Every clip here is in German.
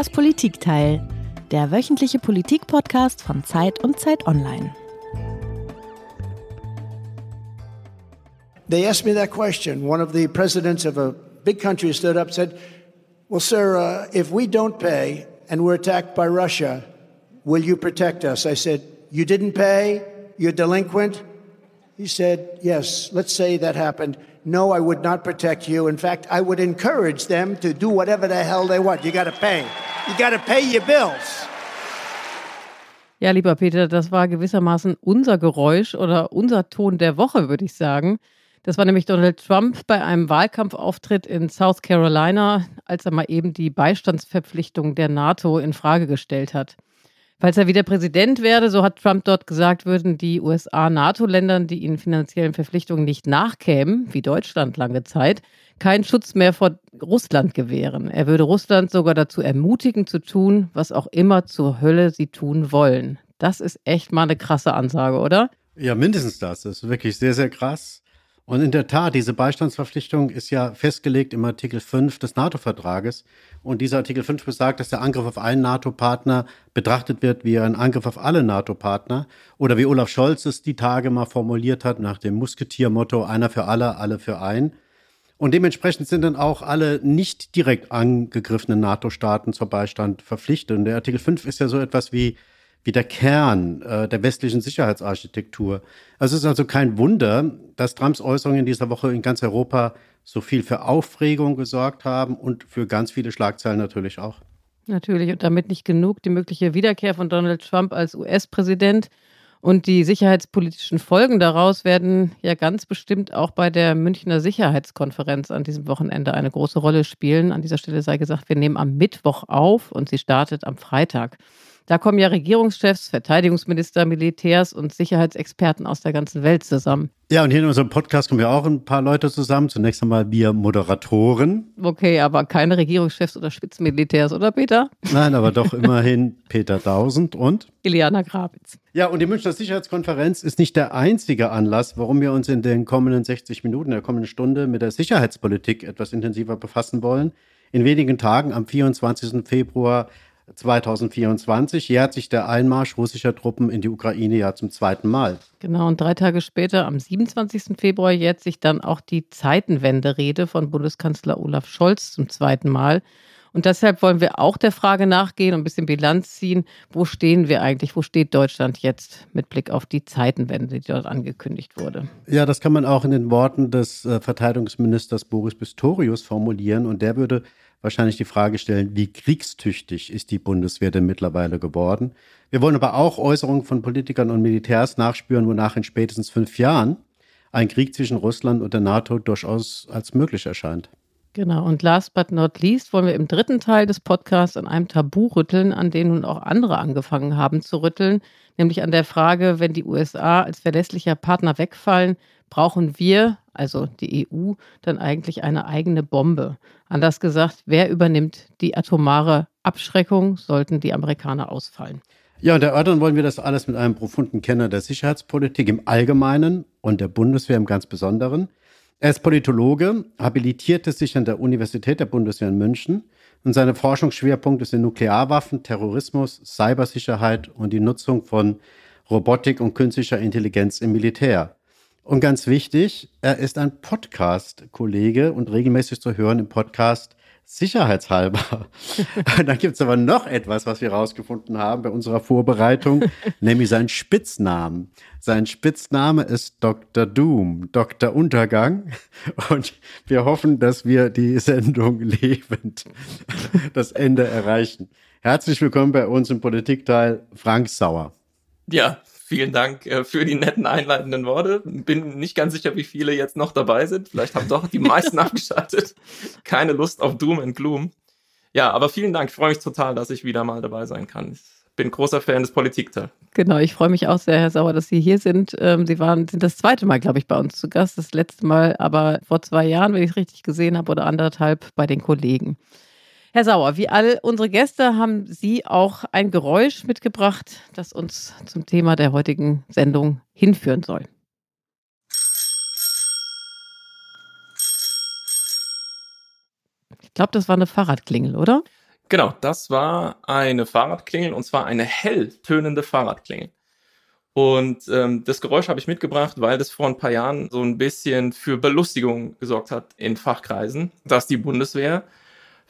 Das Politikteil, der wöchentliche Politik-Podcast von Zeit und Zeit Online. They asked me that question. One of the presidents of a big country stood up and said, Well, sir, uh, if we don't pay and we're attacked by Russia, will you protect us? I said, You didn't pay? You're delinquent? He said, Yes, let's say that happened. No, I would not protect you. In fact, I would encourage them to do whatever the hell they want. You got to pay. You got to pay your bills. Ja, lieber Peter, das war gewissermaßen unser Geräusch oder unser Ton der Woche, würde ich sagen. Das war nämlich Donald Trump bei einem Wahlkampfauftritt in South Carolina, als er mal eben die Beistandsverpflichtung der NATO in Frage gestellt hat. Falls er wieder Präsident werde, so hat Trump dort gesagt, würden die USA NATO-Ländern, die ihnen finanziellen Verpflichtungen nicht nachkämen, wie Deutschland lange Zeit, keinen Schutz mehr vor Russland gewähren. Er würde Russland sogar dazu ermutigen zu tun, was auch immer zur Hölle sie tun wollen. Das ist echt mal eine krasse Ansage, oder? Ja, mindestens das. Das ist wirklich sehr, sehr krass. Und in der Tat, diese Beistandsverpflichtung ist ja festgelegt im Artikel 5 des NATO-Vertrages. Und dieser Artikel 5 besagt, dass der Angriff auf einen NATO-Partner betrachtet wird wie ein Angriff auf alle NATO-Partner. Oder wie Olaf Scholz es die Tage mal formuliert hat, nach dem Musketiermotto, einer für alle, alle für ein. Und dementsprechend sind dann auch alle nicht direkt angegriffenen NATO-Staaten zur Beistand verpflichtet. Und der Artikel 5 ist ja so etwas wie wie der Kern äh, der westlichen Sicherheitsarchitektur. Also es ist also kein Wunder, dass Trumps Äußerungen in dieser Woche in ganz Europa so viel für Aufregung gesorgt haben und für ganz viele Schlagzeilen natürlich auch. Natürlich und damit nicht genug die mögliche Wiederkehr von Donald Trump als US-Präsident und die sicherheitspolitischen Folgen daraus werden ja ganz bestimmt auch bei der Münchner Sicherheitskonferenz an diesem Wochenende eine große Rolle spielen. An dieser Stelle sei gesagt, wir nehmen am Mittwoch auf und sie startet am Freitag. Da kommen ja Regierungschefs, Verteidigungsminister, Militärs und Sicherheitsexperten aus der ganzen Welt zusammen. Ja, und hier in unserem Podcast kommen ja auch ein paar Leute zusammen. Zunächst einmal wir Moderatoren. Okay, aber keine Regierungschefs oder Spitzenmilitärs, oder Peter? Nein, aber doch immerhin Peter Tausend und Iliana Grabitz. Ja, und die Münchner Sicherheitskonferenz ist nicht der einzige Anlass, warum wir uns in den kommenden 60 Minuten, der kommenden Stunde mit der Sicherheitspolitik etwas intensiver befassen wollen. In wenigen Tagen, am 24. Februar, 2024 jährt sich der Einmarsch russischer Truppen in die Ukraine ja zum zweiten Mal. Genau, und drei Tage später, am 27. Februar, jährt sich dann auch die Zeitenwende-Rede von Bundeskanzler Olaf Scholz zum zweiten Mal. Und deshalb wollen wir auch der Frage nachgehen und ein bisschen Bilanz ziehen, wo stehen wir eigentlich, wo steht Deutschland jetzt mit Blick auf die Zeitenwende, die dort angekündigt wurde. Ja, das kann man auch in den Worten des äh, Verteidigungsministers Boris Pistorius formulieren. Und der würde wahrscheinlich die Frage stellen, wie kriegstüchtig ist die Bundeswehr denn mittlerweile geworden? Wir wollen aber auch Äußerungen von Politikern und Militärs nachspüren, wonach in spätestens fünf Jahren ein Krieg zwischen Russland und der NATO durchaus als möglich erscheint. Genau, und last but not least wollen wir im dritten Teil des Podcasts an einem Tabu rütteln, an dem nun auch andere angefangen haben zu rütteln, nämlich an der Frage, wenn die USA als verlässlicher Partner wegfallen, brauchen wir, also die EU, dann eigentlich eine eigene Bombe. Anders gesagt, wer übernimmt die atomare Abschreckung, sollten die Amerikaner ausfallen? Ja, und erörtern wollen wir das alles mit einem profunden Kenner der Sicherheitspolitik im Allgemeinen und der Bundeswehr im ganz Besonderen. Er ist Politologe, habilitierte sich an der Universität der Bundeswehr in München und seine Forschungsschwerpunkte sind Nuklearwaffen, Terrorismus, Cybersicherheit und die Nutzung von Robotik und künstlicher Intelligenz im Militär. Und ganz wichtig, er ist ein Podcast-Kollege und regelmäßig zu hören im Podcast Sicherheitshalber. Dann gibt es aber noch etwas, was wir herausgefunden haben bei unserer Vorbereitung, nämlich seinen Spitznamen. Sein Spitzname ist Dr. Doom, Dr. Untergang. Und wir hoffen, dass wir die Sendung lebend das Ende erreichen. Herzlich willkommen bei uns im Politikteil, Frank Sauer. Ja, Vielen Dank äh, für die netten einleitenden Worte. Bin nicht ganz sicher, wie viele jetzt noch dabei sind. Vielleicht haben doch die meisten abgeschaltet. Keine Lust auf Doom and Gloom. Ja, aber vielen Dank. Ich freue mich total, dass ich wieder mal dabei sein kann. Ich bin großer Fan des Politikteils. Genau, ich freue mich auch sehr, Herr Sauer, dass Sie hier sind. Ähm, Sie waren, sind das zweite Mal, glaube ich, bei uns zu Gast. Das letzte Mal aber vor zwei Jahren, wenn ich es richtig gesehen habe, oder anderthalb bei den Kollegen. Herr Sauer, wie all unsere Gäste haben Sie auch ein Geräusch mitgebracht, das uns zum Thema der heutigen Sendung hinführen soll. Ich glaube, das war eine Fahrradklingel, oder? Genau, das war eine Fahrradklingel und zwar eine hell tönende Fahrradklingel. Und ähm, das Geräusch habe ich mitgebracht, weil das vor ein paar Jahren so ein bisschen für Belustigung gesorgt hat in Fachkreisen, dass die Bundeswehr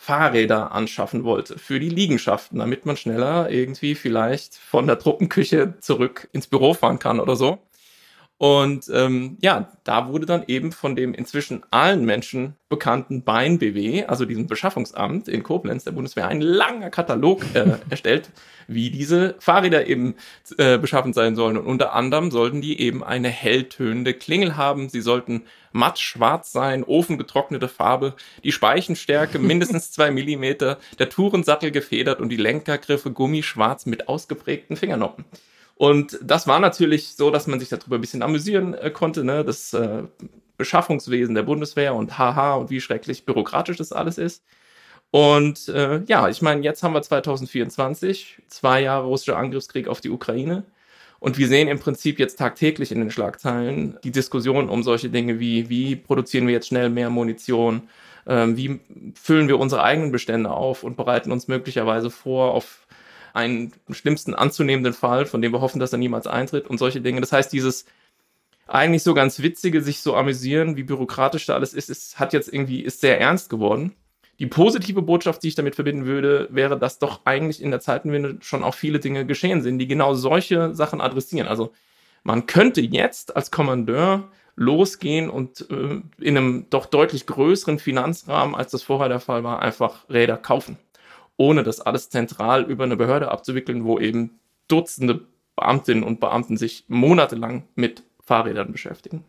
Fahrräder anschaffen wollte für die Liegenschaften, damit man schneller irgendwie vielleicht von der Truppenküche zurück ins Büro fahren kann oder so. Und ähm, ja, da wurde dann eben von dem inzwischen allen Menschen bekannten Bein-BW, also diesem Beschaffungsamt in Koblenz der Bundeswehr, ein langer Katalog äh, erstellt, wie diese Fahrräder eben äh, beschaffen sein sollen. Und unter anderem sollten die eben eine helltönende Klingel haben. Sie sollten matt schwarz sein, ofengetrocknete Farbe, die Speichenstärke mindestens zwei Millimeter, der Tourensattel gefedert und die Lenkergriffe gummischwarz mit ausgeprägten Fingernoppen. Und das war natürlich so, dass man sich darüber ein bisschen amüsieren äh, konnte, ne? das äh, Beschaffungswesen der Bundeswehr und haha und wie schrecklich bürokratisch das alles ist. Und äh, ja, ich meine, jetzt haben wir 2024, zwei Jahre russischer Angriffskrieg auf die Ukraine. Und wir sehen im Prinzip jetzt tagtäglich in den Schlagzeilen die Diskussion um solche Dinge wie, wie produzieren wir jetzt schnell mehr Munition, ähm, wie füllen wir unsere eigenen Bestände auf und bereiten uns möglicherweise vor auf einen schlimmsten anzunehmenden Fall, von dem wir hoffen, dass er niemals eintritt und solche Dinge. Das heißt, dieses eigentlich so ganz witzige, sich so amüsieren, wie bürokratisch da alles ist, ist, hat jetzt irgendwie, ist sehr ernst geworden. Die positive Botschaft, die ich damit verbinden würde, wäre, dass doch eigentlich in der Zeitenwende schon auch viele Dinge geschehen sind, die genau solche Sachen adressieren. Also man könnte jetzt als Kommandeur losgehen und äh, in einem doch deutlich größeren Finanzrahmen, als das vorher der Fall war, einfach Räder kaufen ohne das alles zentral über eine Behörde abzuwickeln, wo eben Dutzende Beamtinnen und Beamten sich monatelang mit Fahrrädern beschäftigen.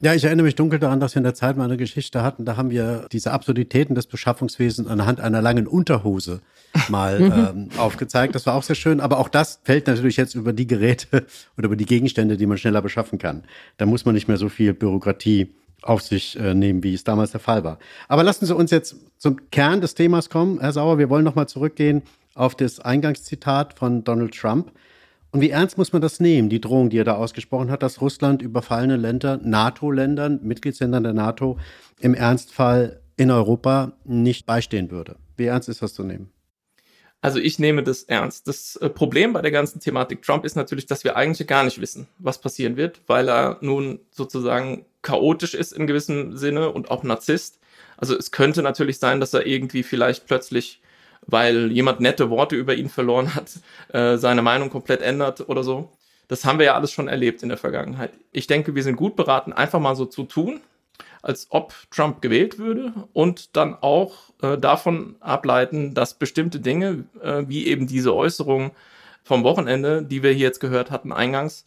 Ja, ich erinnere mich dunkel daran, dass wir in der Zeit mal eine Geschichte hatten. Da haben wir diese Absurditäten des Beschaffungswesens anhand einer langen Unterhose mal ähm, aufgezeigt. Das war auch sehr schön. Aber auch das fällt natürlich jetzt über die Geräte oder über die Gegenstände, die man schneller beschaffen kann. Da muss man nicht mehr so viel Bürokratie auf sich äh, nehmen, wie es damals der Fall war. Aber lassen Sie uns jetzt zum Kern des Themas kommen, Herr Sauer. Wir wollen nochmal zurückgehen auf das Eingangszitat von Donald Trump. Und wie ernst muss man das nehmen, die Drohung, die er da ausgesprochen hat, dass Russland überfallene Länder, NATO-Ländern, Mitgliedsländern der NATO im Ernstfall in Europa nicht beistehen würde? Wie ernst ist das zu nehmen? Also ich nehme das ernst. Das äh, Problem bei der ganzen Thematik Trump ist natürlich, dass wir eigentlich gar nicht wissen, was passieren wird, weil er nun sozusagen chaotisch ist in gewissem Sinne und auch Narzisst. Also es könnte natürlich sein, dass er irgendwie vielleicht plötzlich, weil jemand nette Worte über ihn verloren hat, äh, seine Meinung komplett ändert oder so. Das haben wir ja alles schon erlebt in der Vergangenheit. Ich denke, wir sind gut beraten, einfach mal so zu tun, als ob Trump gewählt würde und dann auch äh, davon ableiten, dass bestimmte Dinge, äh, wie eben diese Äußerung vom Wochenende, die wir hier jetzt gehört hatten eingangs,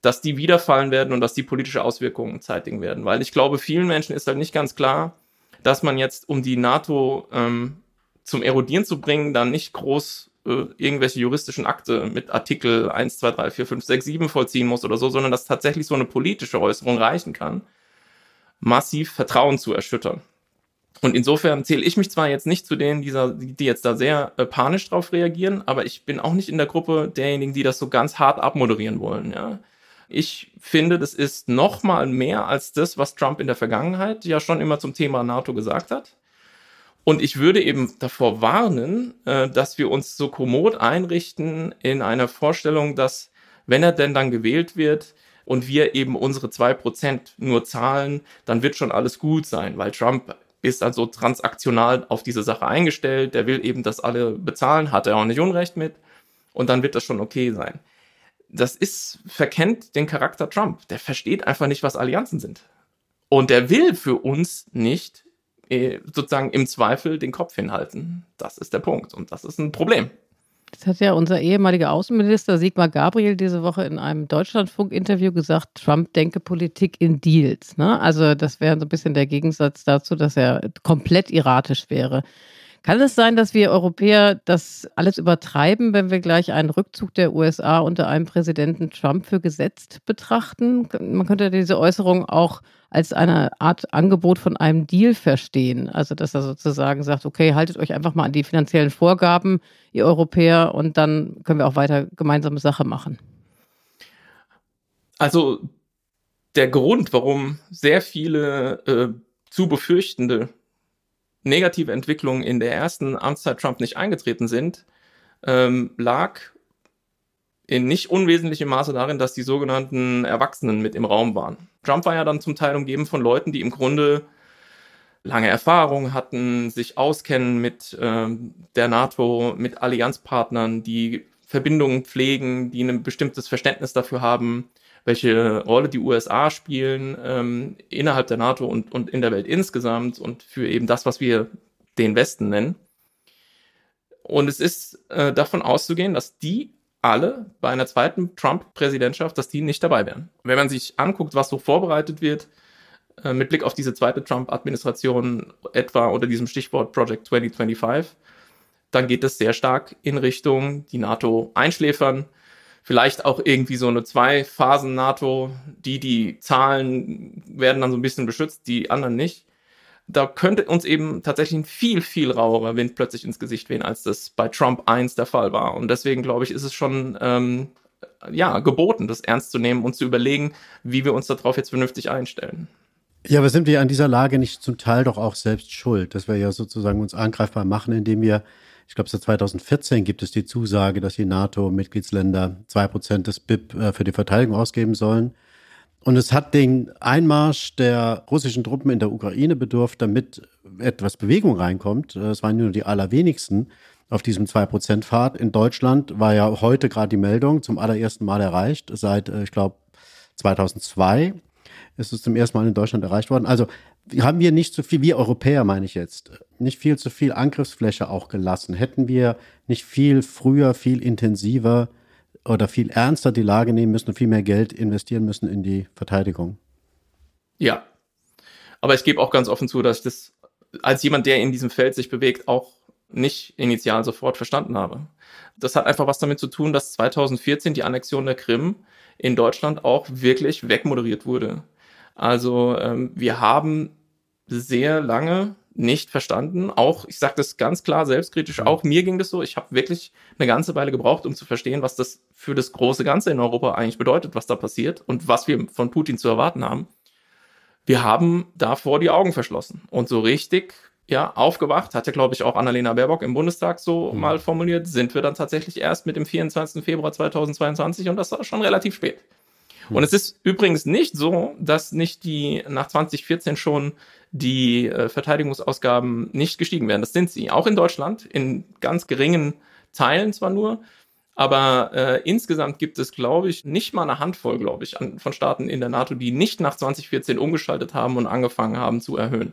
dass die wiederfallen werden und dass die politische Auswirkungen zeitigen werden. Weil ich glaube, vielen Menschen ist halt nicht ganz klar, dass man jetzt, um die NATO ähm, zum Erodieren zu bringen, dann nicht groß äh, irgendwelche juristischen Akte mit Artikel 1, 2, 3, 4, 5, 6, 7 vollziehen muss oder so, sondern dass tatsächlich so eine politische Äußerung reichen kann massiv Vertrauen zu erschüttern. Und insofern zähle ich mich zwar jetzt nicht zu denen, die, jetzt da sehr äh, panisch drauf reagieren, aber ich bin auch nicht in der Gruppe derjenigen, die das so ganz hart abmoderieren wollen. Ja. Ich finde, das ist noch mal mehr als das, was Trump in der Vergangenheit ja schon immer zum Thema NATO gesagt hat. Und ich würde eben davor warnen, äh, dass wir uns so kommod einrichten in einer Vorstellung, dass, wenn er denn dann gewählt wird, und wir eben unsere zwei Prozent nur zahlen, dann wird schon alles gut sein, weil Trump ist also transaktional auf diese Sache eingestellt, der will eben, dass alle bezahlen, hat er auch nicht Unrecht mit und dann wird das schon okay sein. Das ist, verkennt den Charakter Trump. Der versteht einfach nicht, was Allianzen sind. Und der will für uns nicht äh, sozusagen im Zweifel den Kopf hinhalten. Das ist der Punkt. Und das ist ein Problem. Das hat ja unser ehemaliger Außenminister Sigmar Gabriel diese Woche in einem Deutschlandfunk-Interview gesagt, Trump denke Politik in Deals. Ne? Also das wäre so ein bisschen der Gegensatz dazu, dass er komplett erratisch wäre. Kann es sein, dass wir Europäer das alles übertreiben, wenn wir gleich einen Rückzug der USA unter einem Präsidenten Trump für gesetzt betrachten? Man könnte diese Äußerung auch als eine Art Angebot von einem Deal verstehen. Also, dass er sozusagen sagt, okay, haltet euch einfach mal an die finanziellen Vorgaben, ihr Europäer, und dann können wir auch weiter gemeinsame Sache machen. Also, der Grund, warum sehr viele äh, zu befürchtende negative Entwicklungen in der ersten Amtszeit Trump nicht eingetreten sind, ähm, lag in nicht unwesentlichem Maße darin, dass die sogenannten Erwachsenen mit im Raum waren. Trump war ja dann zum Teil umgeben von Leuten, die im Grunde lange Erfahrung hatten, sich auskennen mit ähm, der NATO, mit Allianzpartnern, die Verbindungen pflegen, die ein bestimmtes Verständnis dafür haben, welche Rolle die USA spielen ähm, innerhalb der NATO und, und in der Welt insgesamt und für eben das, was wir den Westen nennen. Und es ist äh, davon auszugehen, dass die alle bei einer zweiten Trump-Präsidentschaft, dass die nicht dabei wären. Wenn man sich anguckt, was so vorbereitet wird, äh, mit Blick auf diese zweite Trump-Administration, etwa unter diesem Stichwort Project 2025, dann geht es sehr stark in Richtung die NATO einschläfern. Vielleicht auch irgendwie so eine Zwei-Phasen-NATO, die die Zahlen werden dann so ein bisschen beschützt, die anderen nicht da könnte uns eben tatsächlich ein viel, viel rauerer Wind plötzlich ins Gesicht wehen, als das bei Trump 1 der Fall war. Und deswegen glaube ich, ist es schon ähm, ja, geboten, das ernst zu nehmen und zu überlegen, wie wir uns darauf jetzt vernünftig einstellen. Ja, aber sind wir an dieser Lage nicht zum Teil doch auch selbst schuld, dass wir ja sozusagen uns angreifbar machen, indem wir, ich glaube, seit 2014 gibt es die Zusage, dass die NATO-Mitgliedsländer zwei Prozent des BIP äh, für die Verteidigung ausgeben sollen. Und es hat den Einmarsch der russischen Truppen in der Ukraine bedurft, damit etwas Bewegung reinkommt. Es waren nur die allerwenigsten auf diesem 2%-Pfad. In Deutschland war ja heute gerade die Meldung zum allerersten Mal erreicht. Seit, äh, ich glaube, 2002 ist es zum ersten Mal in Deutschland erreicht worden. Also haben wir nicht so viel, wir Europäer meine ich jetzt, nicht viel zu viel Angriffsfläche auch gelassen. Hätten wir nicht viel früher, viel intensiver oder viel ernster die Lage nehmen müssen und viel mehr Geld investieren müssen in die Verteidigung. Ja. Aber ich gebe auch ganz offen zu, dass ich das als jemand, der in diesem Feld sich bewegt, auch nicht initial sofort verstanden habe. Das hat einfach was damit zu tun, dass 2014 die Annexion der Krim in Deutschland auch wirklich wegmoderiert wurde. Also ähm, wir haben sehr lange nicht verstanden. Auch, ich sage das ganz klar selbstkritisch, auch mir ging das so. Ich habe wirklich eine ganze Weile gebraucht, um zu verstehen, was das für das große Ganze in Europa eigentlich bedeutet, was da passiert und was wir von Putin zu erwarten haben. Wir haben davor die Augen verschlossen und so richtig ja, aufgewacht, hat ja, glaube ich, auch Annalena Baerbock im Bundestag so mhm. mal formuliert, sind wir dann tatsächlich erst mit dem 24. Februar 2022 und das war schon relativ spät. Und es ist übrigens nicht so, dass nicht die nach 2014 schon die äh, Verteidigungsausgaben nicht gestiegen werden. Das sind sie. Auch in Deutschland, in ganz geringen Teilen zwar nur, aber äh, insgesamt gibt es, glaube ich, nicht mal eine Handvoll, glaube ich, an, von Staaten in der NATO, die nicht nach 2014 umgeschaltet haben und angefangen haben zu erhöhen.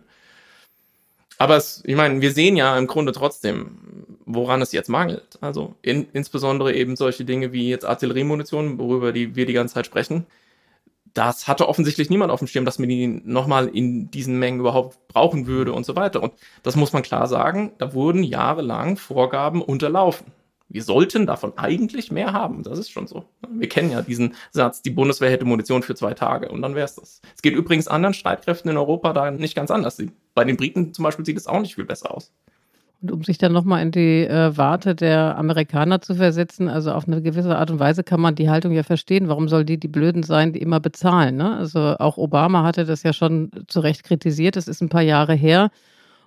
Aber es, ich meine, wir sehen ja im Grunde trotzdem, woran es jetzt mangelt. Also in, insbesondere eben solche Dinge wie jetzt Artilleriemunition, worüber die, wir die ganze Zeit sprechen. Das hatte offensichtlich niemand auf dem Schirm, dass man die nochmal in diesen Mengen überhaupt brauchen würde und so weiter. Und das muss man klar sagen, da wurden jahrelang Vorgaben unterlaufen. Wir sollten davon eigentlich mehr haben. Das ist schon so. Wir kennen ja diesen Satz, die Bundeswehr hätte Munition für zwei Tage und dann wäre es das. Es geht übrigens anderen Streitkräften in Europa da nicht ganz anders. Bei den Briten zum Beispiel sieht es auch nicht viel besser aus. Und um sich dann nochmal in die äh, Warte der Amerikaner zu versetzen, also auf eine gewisse Art und Weise kann man die Haltung ja verstehen. Warum soll die die Blöden sein, die immer bezahlen? Ne? Also auch Obama hatte das ja schon zu Recht kritisiert. Das ist ein paar Jahre her.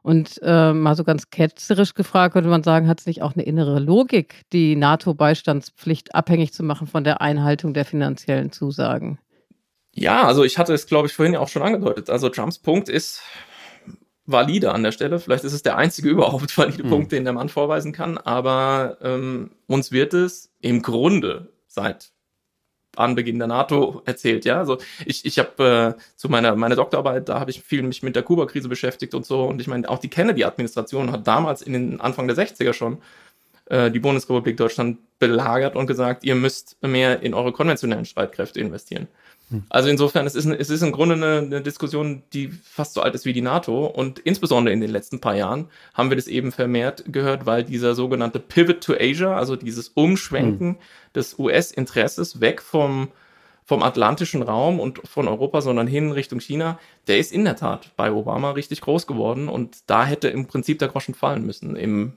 Und äh, mal so ganz ketzerisch gefragt, könnte man sagen, hat es nicht auch eine innere Logik, die NATO-Beistandspflicht abhängig zu machen von der Einhaltung der finanziellen Zusagen? Ja, also ich hatte es, glaube ich, vorhin ja auch schon angedeutet. Also Trumps Punkt ist valide an der Stelle. Vielleicht ist es der einzige überhaupt valide mhm. Punkt, den der Mann vorweisen kann. Aber ähm, uns wird es im Grunde seit Anbeginn der NATO erzählt, ja. Also ich, ich habe äh, zu meiner, meiner Doktorarbeit, da habe ich viel mich mit der Kuba-Krise beschäftigt und so. Und ich meine, auch die Kennedy-Administration hat damals in den Anfang der 60er schon äh, die Bundesrepublik Deutschland belagert und gesagt, ihr müsst mehr in eure konventionellen Streitkräfte investieren. Also insofern, es ist, es ist im Grunde eine, eine, Diskussion, die fast so alt ist wie die NATO. Und insbesondere in den letzten paar Jahren haben wir das eben vermehrt gehört, weil dieser sogenannte Pivot to Asia, also dieses Umschwenken mhm. des US-Interesses weg vom, vom atlantischen Raum und von Europa, sondern hin Richtung China, der ist in der Tat bei Obama richtig groß geworden. Und da hätte im Prinzip der Groschen fallen müssen, im,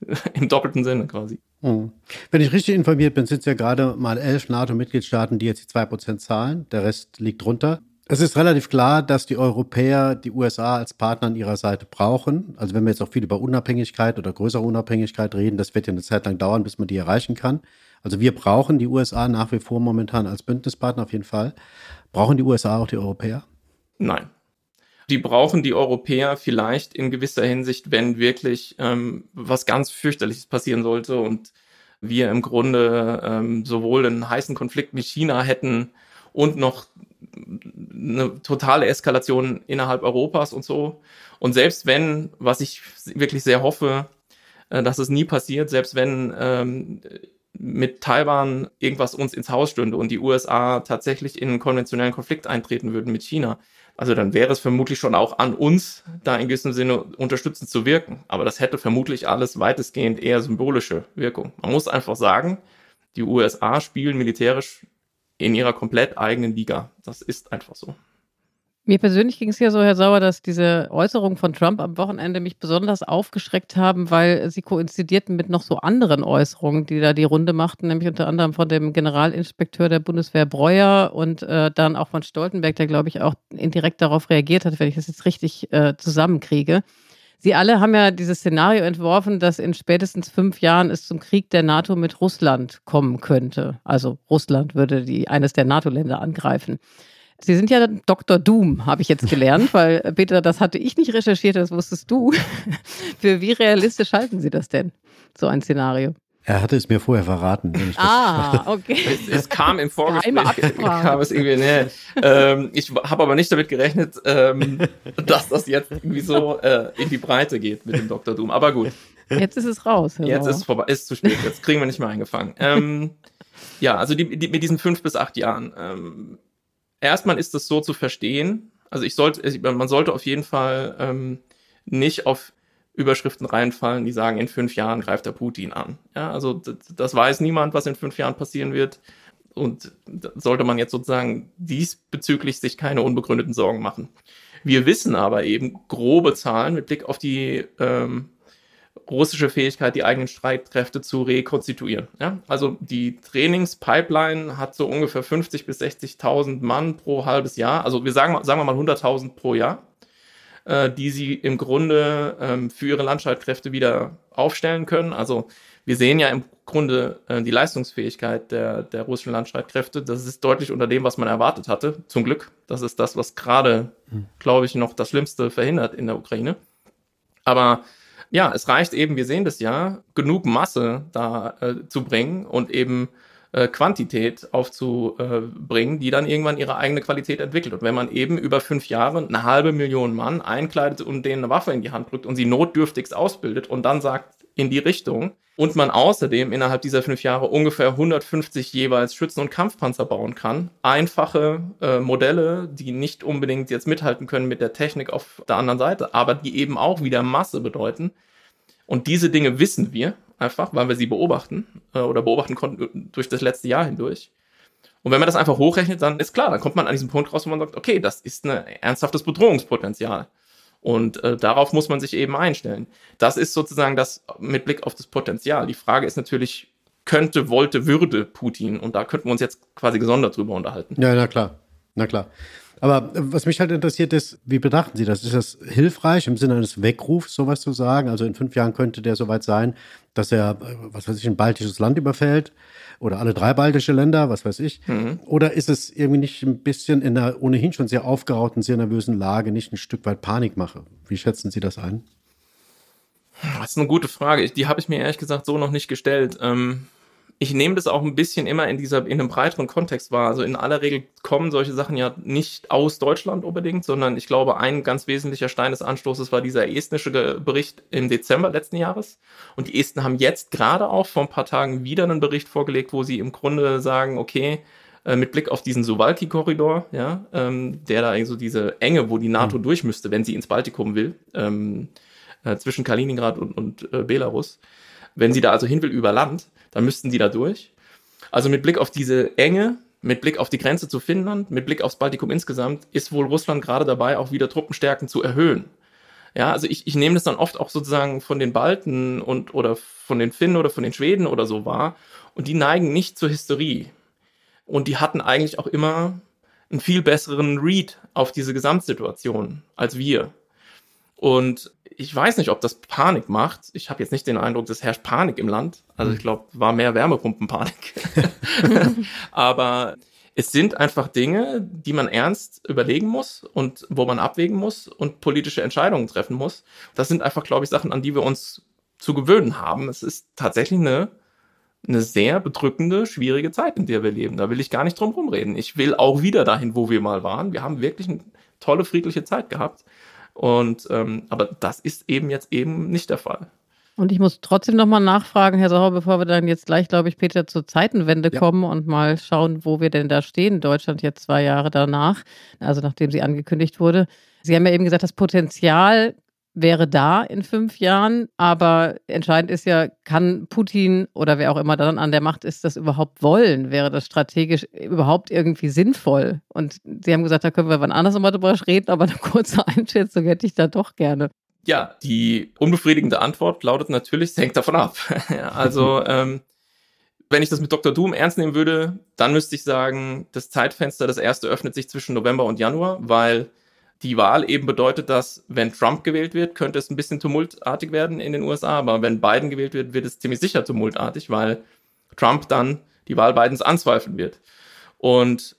im doppelten Sinne quasi. Hm. Wenn ich richtig informiert bin, sind es ja gerade mal elf NATO-Mitgliedstaaten, die jetzt die 2% zahlen. Der Rest liegt drunter. Es ist relativ klar, dass die Europäer die USA als Partner an ihrer Seite brauchen. Also wenn wir jetzt auch viel über Unabhängigkeit oder größere Unabhängigkeit reden, das wird ja eine Zeit lang dauern, bis man die erreichen kann. Also wir brauchen die USA nach wie vor momentan als Bündnispartner auf jeden Fall. Brauchen die USA auch die Europäer? Nein. Die brauchen die Europäer vielleicht in gewisser Hinsicht, wenn wirklich ähm, was ganz fürchterliches passieren sollte und wir im Grunde ähm, sowohl einen heißen Konflikt mit China hätten und noch eine totale Eskalation innerhalb Europas und so. Und selbst wenn, was ich wirklich sehr hoffe, äh, dass es nie passiert, selbst wenn ähm, mit Taiwan irgendwas uns ins Haus stünde und die USA tatsächlich in einen konventionellen Konflikt eintreten würden mit China, also dann wäre es vermutlich schon auch an uns, da in gewissem Sinne unterstützend zu wirken. Aber das hätte vermutlich alles weitestgehend eher symbolische Wirkung. Man muss einfach sagen, die USA spielen militärisch in ihrer komplett eigenen Liga. Das ist einfach so. Mir persönlich ging es ja so, Herr Sauer, dass diese Äußerungen von Trump am Wochenende mich besonders aufgeschreckt haben, weil sie koinzidierten mit noch so anderen Äußerungen, die da die Runde machten, nämlich unter anderem von dem Generalinspekteur der Bundeswehr Breuer und äh, dann auch von Stoltenberg, der, glaube ich, auch indirekt darauf reagiert hat, wenn ich das jetzt richtig äh, zusammenkriege. Sie alle haben ja dieses Szenario entworfen, dass in spätestens fünf Jahren es zum Krieg der NATO mit Russland kommen könnte. Also Russland würde die, eines der NATO-Länder angreifen. Sie sind ja Dr. Doom, habe ich jetzt gelernt, weil äh, Peter, das hatte ich nicht recherchiert, das wusstest du. Für wie realistisch halten Sie das denn, so ein Szenario? Er hatte es mir vorher verraten. ah, okay. Es, es, kam im Vorgespräch, kam es irgendwie näher. Ähm, ich habe aber nicht damit gerechnet, ähm, dass das jetzt irgendwie so äh, in die Breite geht mit dem Dr. Doom. Aber gut. Jetzt ist es raus. Jetzt ist es vorbei, ist zu spät. Jetzt kriegen wir nicht mehr eingefangen. Ähm, ja, also die, die, mit diesen fünf bis acht Jahren. Erstmal ist es so zu verstehen. Also ich sollte, man sollte auf jeden Fall ähm, nicht auf Überschriften reinfallen, die sagen, in fünf Jahren greift der Putin an. Ja, also das, das weiß niemand, was in fünf Jahren passieren wird. Und sollte man jetzt sozusagen diesbezüglich sich keine unbegründeten Sorgen machen. Wir wissen aber eben grobe Zahlen mit Blick auf die ähm, russische Fähigkeit, die eigenen Streitkräfte zu rekonstituieren. Ja? Also die Trainingspipeline hat so ungefähr 50.000 bis 60.000 Mann pro halbes Jahr. Also wir sagen, sagen wir mal 100.000 pro Jahr, äh, die sie im Grunde ähm, für ihre Landstreitkräfte wieder aufstellen können. Also wir sehen ja im Grunde äh, die Leistungsfähigkeit der, der russischen Landstreitkräfte. Das ist deutlich unter dem, was man erwartet hatte. Zum Glück. Das ist das, was gerade, hm. glaube ich, noch das Schlimmste verhindert in der Ukraine. Aber ja, es reicht eben, wir sehen das ja, genug Masse da äh, zu bringen und eben äh, Quantität aufzubringen, die dann irgendwann ihre eigene Qualität entwickelt. Und wenn man eben über fünf Jahre eine halbe Million Mann einkleidet und denen eine Waffe in die Hand drückt und sie notdürftigst ausbildet und dann sagt, in die Richtung, und man außerdem innerhalb dieser fünf Jahre ungefähr 150 jeweils Schützen- und Kampfpanzer bauen kann. Einfache äh, Modelle, die nicht unbedingt jetzt mithalten können mit der Technik auf der anderen Seite, aber die eben auch wieder Masse bedeuten. Und diese Dinge wissen wir einfach, weil wir sie beobachten äh, oder beobachten konnten durch das letzte Jahr hindurch. Und wenn man das einfach hochrechnet, dann ist klar, dann kommt man an diesen Punkt raus, wo man sagt, okay, das ist ein ernsthaftes Bedrohungspotenzial. Und äh, darauf muss man sich eben einstellen. Das ist sozusagen das mit Blick auf das Potenzial. Die Frage ist natürlich, könnte, wollte, würde Putin. Und da könnten wir uns jetzt quasi gesondert drüber unterhalten. Ja, na klar. Na klar. Aber äh, was mich halt interessiert ist, wie betrachten Sie das? Ist das hilfreich im Sinne eines Weckrufs, sowas zu sagen? Also in fünf Jahren könnte der soweit sein, dass er, äh, was weiß ich, ein baltisches Land überfällt oder alle drei baltische Länder, was weiß ich. Mhm. Oder ist es irgendwie nicht ein bisschen in einer ohnehin schon sehr aufgerauten, sehr nervösen Lage nicht ein Stück weit Panikmache? Wie schätzen Sie das ein? Das ist eine gute Frage. Die habe ich mir ehrlich gesagt so noch nicht gestellt. Ähm, ich nehme das auch ein bisschen immer in dieser, in einem breiteren Kontext wahr. Also in aller Regel kommen solche Sachen ja nicht aus Deutschland unbedingt, sondern ich glaube, ein ganz wesentlicher Stein des Anstoßes war dieser estnische Bericht im Dezember letzten Jahres. Und die Esten haben jetzt gerade auch vor ein paar Tagen wieder einen Bericht vorgelegt, wo sie im Grunde sagen, okay, äh, mit Blick auf diesen Suwalki-Korridor, ja, ähm, der da so diese Enge, wo die NATO mhm. durch müsste, wenn sie ins Baltikum will, ähm, äh, zwischen Kaliningrad und, und äh, Belarus, wenn sie da also hin will über Land, dann müssten die da durch. Also mit Blick auf diese Enge, mit Blick auf die Grenze zu Finnland, mit Blick aufs Baltikum insgesamt, ist wohl Russland gerade dabei, auch wieder Truppenstärken zu erhöhen. Ja, also ich, ich nehme das dann oft auch sozusagen von den Balten und oder von den Finnen oder von den Schweden oder so wahr. Und die neigen nicht zur Hysterie. Und die hatten eigentlich auch immer einen viel besseren Read auf diese Gesamtsituation als wir. Und ich weiß nicht, ob das Panik macht. Ich habe jetzt nicht den Eindruck, es herrscht Panik im Land. Also ich glaube, war mehr Wärmepumpenpanik. Aber es sind einfach Dinge, die man ernst überlegen muss und wo man abwägen muss und politische Entscheidungen treffen muss. Das sind einfach, glaube ich, Sachen, an die wir uns zu gewöhnen haben. Es ist tatsächlich eine, eine sehr bedrückende, schwierige Zeit, in der wir leben. Da will ich gar nicht drum rumreden. Ich will auch wieder dahin, wo wir mal waren. Wir haben wirklich eine tolle, friedliche Zeit gehabt. Und ähm, aber das ist eben jetzt eben nicht der Fall. Und ich muss trotzdem nochmal nachfragen, Herr Sauer, bevor wir dann jetzt gleich, glaube ich, Peter, zur Zeitenwende ja. kommen und mal schauen, wo wir denn da stehen, Deutschland jetzt zwei Jahre danach, also nachdem sie angekündigt wurde. Sie haben ja eben gesagt, das Potenzial wäre da in fünf Jahren, aber entscheidend ist ja, kann Putin oder wer auch immer dann an der Macht ist, das überhaupt wollen? Wäre das strategisch überhaupt irgendwie sinnvoll? Und Sie haben gesagt, da können wir wann anders nochmal drüber reden, aber eine kurze Einschätzung hätte ich da doch gerne. Ja, die unbefriedigende Antwort lautet natürlich, es hängt davon ab. also, ähm, wenn ich das mit Dr. Doom ernst nehmen würde, dann müsste ich sagen, das Zeitfenster, das erste öffnet sich zwischen November und Januar, weil die Wahl eben bedeutet, dass wenn Trump gewählt wird, könnte es ein bisschen tumultartig werden in den USA, aber wenn Biden gewählt wird, wird es ziemlich sicher tumultartig, weil Trump dann die Wahl Bidens anzweifeln wird. Und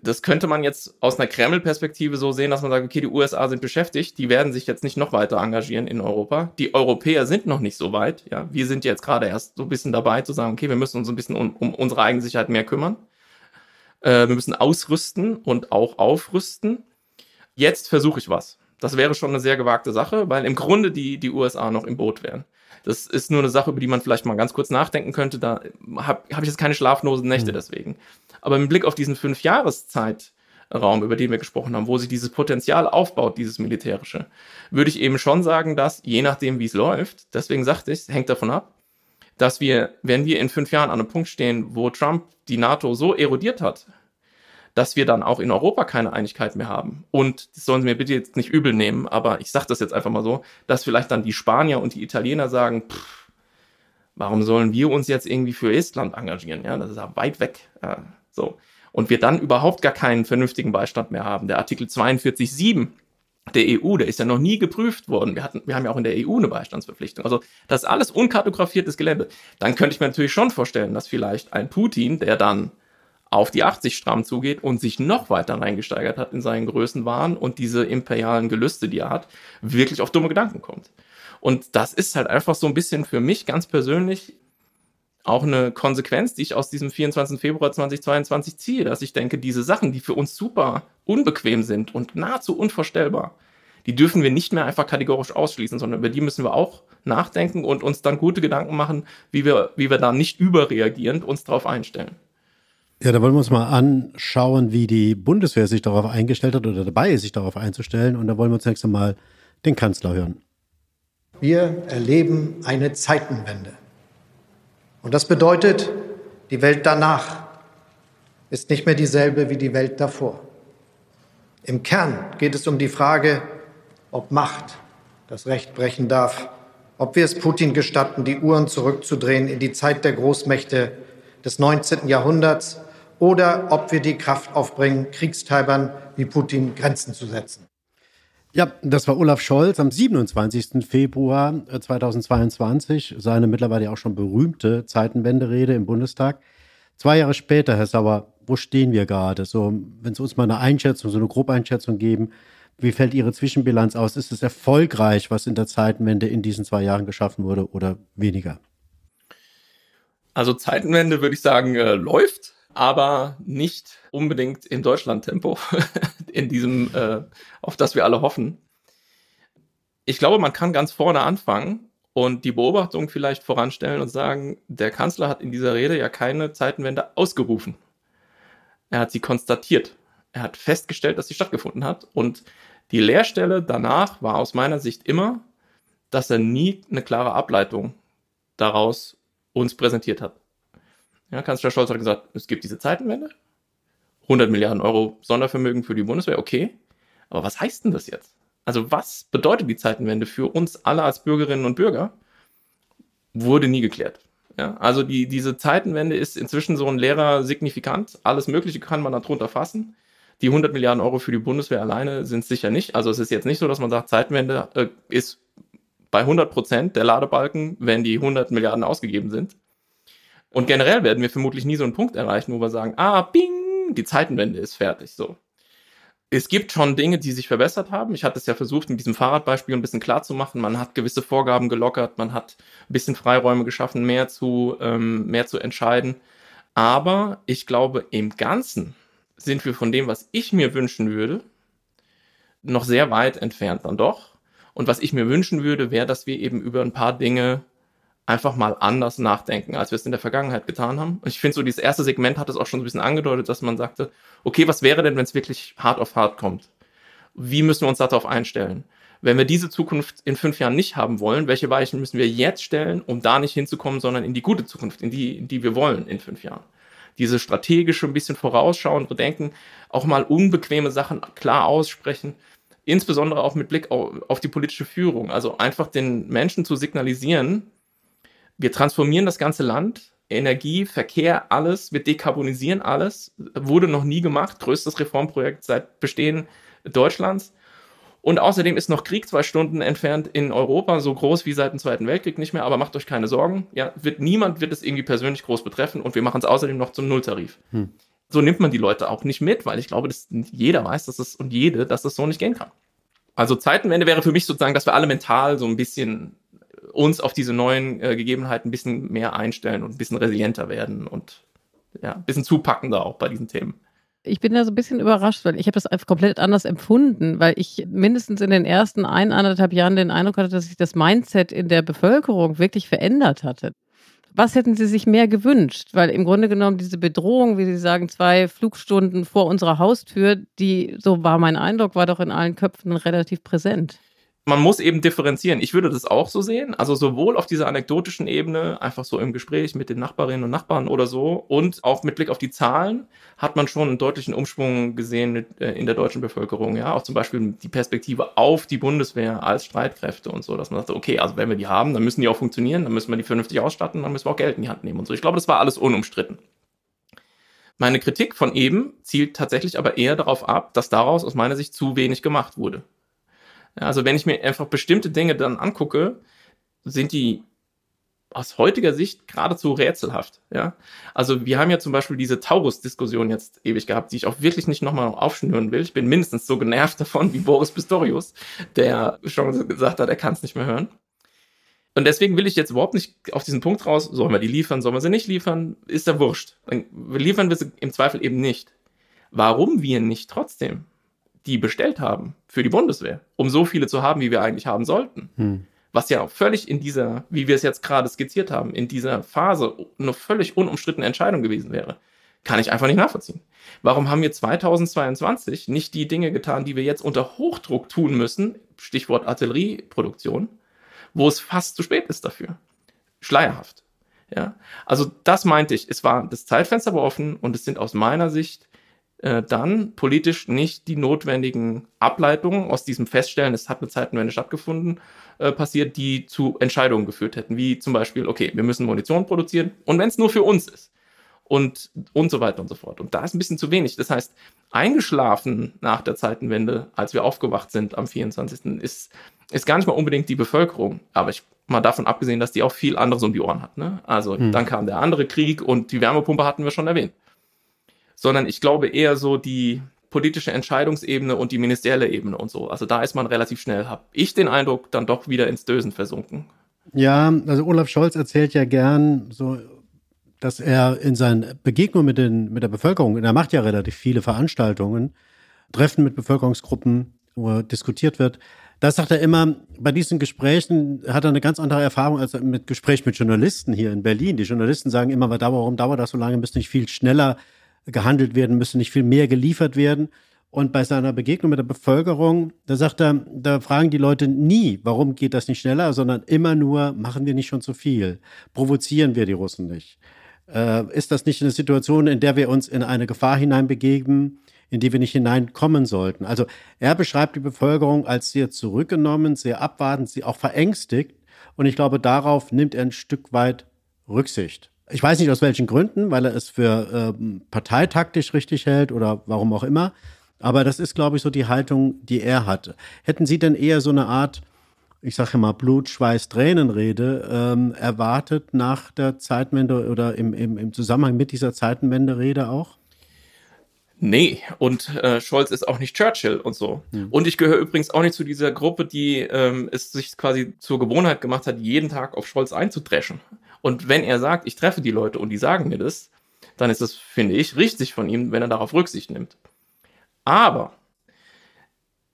das könnte man jetzt aus einer Kreml-Perspektive so sehen, dass man sagt, okay, die USA sind beschäftigt, die werden sich jetzt nicht noch weiter engagieren in Europa. Die Europäer sind noch nicht so weit. Ja, wir sind jetzt gerade erst so ein bisschen dabei zu sagen, okay, wir müssen uns ein bisschen um, um unsere eigene Sicherheit mehr kümmern. Äh, wir müssen ausrüsten und auch aufrüsten jetzt versuche ich was. Das wäre schon eine sehr gewagte Sache, weil im Grunde die, die USA noch im Boot wären. Das ist nur eine Sache, über die man vielleicht mal ganz kurz nachdenken könnte. Da habe hab ich jetzt keine schlaflosen Nächte mhm. deswegen. Aber im Blick auf diesen fünf Jahreszeitraum, über den wir gesprochen haben, wo sich dieses Potenzial aufbaut, dieses militärische, würde ich eben schon sagen, dass je nachdem, wie es läuft, deswegen sagte ich, hängt davon ab, dass wir, wenn wir in fünf Jahren an einem Punkt stehen, wo Trump die NATO so erodiert hat, dass wir dann auch in Europa keine Einigkeit mehr haben. Und das sollen Sie mir bitte jetzt nicht übel nehmen, aber ich sage das jetzt einfach mal so, dass vielleicht dann die Spanier und die Italiener sagen, pff, warum sollen wir uns jetzt irgendwie für Estland engagieren? Ja, das ist ja weit weg. Ja, so. Und wir dann überhaupt gar keinen vernünftigen Beistand mehr haben. Der Artikel 42.7 der EU, der ist ja noch nie geprüft worden. Wir hatten, wir haben ja auch in der EU eine Beistandsverpflichtung. Also das ist alles unkartografiertes Gelände. Dann könnte ich mir natürlich schon vorstellen, dass vielleicht ein Putin, der dann auf die 80 stramm zugeht und sich noch weiter reingesteigert hat in seinen Größenwahn und diese imperialen Gelüste, die er hat, wirklich auf dumme Gedanken kommt. Und das ist halt einfach so ein bisschen für mich ganz persönlich auch eine Konsequenz, die ich aus diesem 24. Februar 2022 ziehe, dass ich denke, diese Sachen, die für uns super unbequem sind und nahezu unvorstellbar, die dürfen wir nicht mehr einfach kategorisch ausschließen, sondern über die müssen wir auch nachdenken und uns dann gute Gedanken machen, wie wir, wie wir da nicht überreagierend uns darauf einstellen. Ja, da wollen wir uns mal anschauen, wie die Bundeswehr sich darauf eingestellt hat oder dabei ist, sich darauf einzustellen. Und da wollen wir uns nächstes Mal den Kanzler hören. Wir erleben eine Zeitenwende. Und das bedeutet, die Welt danach ist nicht mehr dieselbe wie die Welt davor. Im Kern geht es um die Frage, ob Macht das Recht brechen darf, ob wir es Putin gestatten, die Uhren zurückzudrehen in die Zeit der Großmächte des 19. Jahrhunderts oder ob wir die Kraft aufbringen, Kriegstreibern wie Putin Grenzen zu setzen. Ja, das war Olaf Scholz am 27. Februar 2022, äh, seine mittlerweile auch schon berühmte Zeitenwenderede im Bundestag. Zwei Jahre später, Herr Sauer, wo stehen wir gerade? So, wenn Sie uns mal eine Einschätzung, so eine Grobeinschätzung geben, wie fällt Ihre Zwischenbilanz aus? Ist es erfolgreich, was in der Zeitenwende in diesen zwei Jahren geschaffen wurde oder weniger? Also Zeitenwende würde ich sagen, äh, läuft aber nicht unbedingt im Deutschland-Tempo, in diesem, äh, auf das wir alle hoffen. Ich glaube, man kann ganz vorne anfangen und die Beobachtung vielleicht voranstellen und sagen, der Kanzler hat in dieser Rede ja keine Zeitenwende ausgerufen. Er hat sie konstatiert. Er hat festgestellt, dass sie stattgefunden hat. Und die Leerstelle danach war aus meiner Sicht immer, dass er nie eine klare Ableitung daraus uns präsentiert hat. Ja, Kanzler Scholz hat gesagt, es gibt diese Zeitenwende, 100 Milliarden Euro Sondervermögen für die Bundeswehr, okay. Aber was heißt denn das jetzt? Also was bedeutet die Zeitenwende für uns alle als Bürgerinnen und Bürger? Wurde nie geklärt. Ja, also die, diese Zeitenwende ist inzwischen so ein leerer Signifikant. Alles Mögliche kann man darunter fassen. Die 100 Milliarden Euro für die Bundeswehr alleine sind sicher nicht. Also es ist jetzt nicht so, dass man sagt, Zeitenwende äh, ist bei 100 Prozent der Ladebalken, wenn die 100 Milliarden ausgegeben sind. Und generell werden wir vermutlich nie so einen Punkt erreichen, wo wir sagen, ah, bing, die Zeitenwende ist fertig, so. Es gibt schon Dinge, die sich verbessert haben. Ich hatte es ja versucht, mit diesem Fahrradbeispiel ein bisschen klar zu machen. Man hat gewisse Vorgaben gelockert, man hat ein bisschen Freiräume geschaffen, mehr zu, ähm, mehr zu entscheiden. Aber ich glaube, im Ganzen sind wir von dem, was ich mir wünschen würde, noch sehr weit entfernt dann doch. Und was ich mir wünschen würde, wäre, dass wir eben über ein paar Dinge einfach mal anders nachdenken, als wir es in der Vergangenheit getan haben. Und ich finde so, dieses erste Segment hat es auch schon ein bisschen angedeutet, dass man sagte, okay, was wäre denn, wenn es wirklich hart auf hart kommt? Wie müssen wir uns darauf einstellen? Wenn wir diese Zukunft in fünf Jahren nicht haben wollen, welche Weichen müssen wir jetzt stellen, um da nicht hinzukommen, sondern in die gute Zukunft, in die, in die wir wollen in fünf Jahren? Diese strategische, ein bisschen vorausschauende Denken, auch mal unbequeme Sachen klar aussprechen, insbesondere auch mit Blick auf die politische Führung. Also einfach den Menschen zu signalisieren, wir transformieren das ganze Land, Energie, Verkehr, alles, wir dekarbonisieren alles, wurde noch nie gemacht, größtes Reformprojekt seit Bestehen Deutschlands. Und außerdem ist noch Krieg zwei Stunden entfernt in Europa, so groß wie seit dem Zweiten Weltkrieg nicht mehr, aber macht euch keine Sorgen. Ja, wird, niemand wird es irgendwie persönlich groß betreffen und wir machen es außerdem noch zum Nulltarif. Hm. So nimmt man die Leute auch nicht mit, weil ich glaube, dass jeder weiß, dass es und jede, dass es so nicht gehen kann. Also Zeitenwende wäre für mich sozusagen, dass wir alle mental so ein bisschen uns auf diese neuen äh, Gegebenheiten ein bisschen mehr einstellen und ein bisschen resilienter werden und ja, ein bisschen zupackender auch bei diesen Themen. Ich bin da so ein bisschen überrascht, weil ich habe das einfach komplett anders empfunden, weil ich mindestens in den ersten ein, anderthalb Jahren den Eindruck hatte, dass sich das Mindset in der Bevölkerung wirklich verändert hatte. Was hätten Sie sich mehr gewünscht? Weil im Grunde genommen diese Bedrohung, wie Sie sagen, zwei Flugstunden vor unserer Haustür, die, so war mein Eindruck, war doch in allen Köpfen relativ präsent man muss eben differenzieren. Ich würde das auch so sehen. Also sowohl auf dieser anekdotischen Ebene, einfach so im Gespräch mit den Nachbarinnen und Nachbarn oder so, und auch mit Blick auf die Zahlen hat man schon einen deutlichen Umschwung gesehen mit, äh, in der deutschen Bevölkerung. Ja, auch zum Beispiel die Perspektive auf die Bundeswehr als Streitkräfte und so, dass man sagt, okay, also wenn wir die haben, dann müssen die auch funktionieren, dann müssen wir die vernünftig ausstatten, dann müssen wir auch Geld in die Hand nehmen und so. Ich glaube, das war alles unumstritten. Meine Kritik von eben zielt tatsächlich aber eher darauf ab, dass daraus aus meiner Sicht zu wenig gemacht wurde. Also wenn ich mir einfach bestimmte Dinge dann angucke, sind die aus heutiger Sicht geradezu rätselhaft. Ja? Also wir haben ja zum Beispiel diese Taurus-Diskussion jetzt ewig gehabt, die ich auch wirklich nicht nochmal aufschnüren will. Ich bin mindestens so genervt davon wie Boris Pistorius, der schon gesagt hat, er kann es nicht mehr hören. Und deswegen will ich jetzt überhaupt nicht auf diesen Punkt raus, sollen wir die liefern, sollen wir sie nicht liefern, ist ja wurscht. Dann liefern wir sie im Zweifel eben nicht. Warum wir nicht trotzdem die bestellt haben für die Bundeswehr, um so viele zu haben, wie wir eigentlich haben sollten. Hm. Was ja auch völlig in dieser, wie wir es jetzt gerade skizziert haben, in dieser Phase eine völlig unumstrittene Entscheidung gewesen wäre. Kann ich einfach nicht nachvollziehen. Warum haben wir 2022 nicht die Dinge getan, die wir jetzt unter Hochdruck tun müssen, Stichwort Artillerieproduktion, wo es fast zu spät ist dafür? Schleierhaft. Ja, also das meinte ich. Es war das Zeitfenster war offen und es sind aus meiner Sicht äh, dann politisch nicht die notwendigen Ableitungen aus diesem Feststellen, es hat eine Zeitenwende stattgefunden, äh, passiert, die zu Entscheidungen geführt hätten, wie zum Beispiel, okay, wir müssen Munition produzieren und wenn es nur für uns ist und, und so weiter und so fort. Und da ist ein bisschen zu wenig. Das heißt, eingeschlafen nach der Zeitenwende, als wir aufgewacht sind am 24. ist, ist gar nicht mal unbedingt die Bevölkerung, aber ich mal davon abgesehen, dass die auch viel anderes um die Ohren hat. Ne? Also hm. dann kam der andere Krieg und die Wärmepumpe hatten wir schon erwähnt sondern ich glaube eher so die politische Entscheidungsebene und die ministerielle Ebene und so. Also da ist man relativ schnell, habe ich den Eindruck, dann doch wieder ins Dösen versunken. Ja, also Olaf Scholz erzählt ja gern so, dass er in seinen Begegnungen mit, den, mit der Bevölkerung, er macht ja relativ viele Veranstaltungen, Treffen mit Bevölkerungsgruppen, wo diskutiert wird. Da sagt er immer, bei diesen Gesprächen hat er eine ganz andere Erfahrung als mit Gespräch mit Journalisten hier in Berlin. Die Journalisten sagen immer, warum dauert das so lange, müsste nicht viel schneller gehandelt werden, müsste nicht viel mehr geliefert werden. Und bei seiner Begegnung mit der Bevölkerung, da sagt er, da fragen die Leute nie, warum geht das nicht schneller, sondern immer nur, machen wir nicht schon zu viel? Provozieren wir die Russen nicht? Äh, ist das nicht eine Situation, in der wir uns in eine Gefahr hineinbegeben, in die wir nicht hineinkommen sollten? Also er beschreibt die Bevölkerung als sehr zurückgenommen, sehr abwartend, sie auch verängstigt. Und ich glaube, darauf nimmt er ein Stück weit Rücksicht. Ich weiß nicht aus welchen Gründen, weil er es für äh, parteitaktisch richtig hält oder warum auch immer. Aber das ist, glaube ich, so die Haltung, die er hat. Hätten Sie denn eher so eine Art, ich sage mal, Blut, Schweiß, Tränenrede ähm, erwartet nach der Zeitenwende oder im, im, im Zusammenhang mit dieser Zeitenwende-Rede auch? Nee, und äh, Scholz ist auch nicht Churchill und so. Mhm. Und ich gehöre übrigens auch nicht zu dieser Gruppe, die ähm, es sich quasi zur Gewohnheit gemacht hat, jeden Tag auf Scholz einzudreschen. Und wenn er sagt, ich treffe die Leute und die sagen mir das, dann ist das, finde ich, richtig von ihm, wenn er darauf Rücksicht nimmt. Aber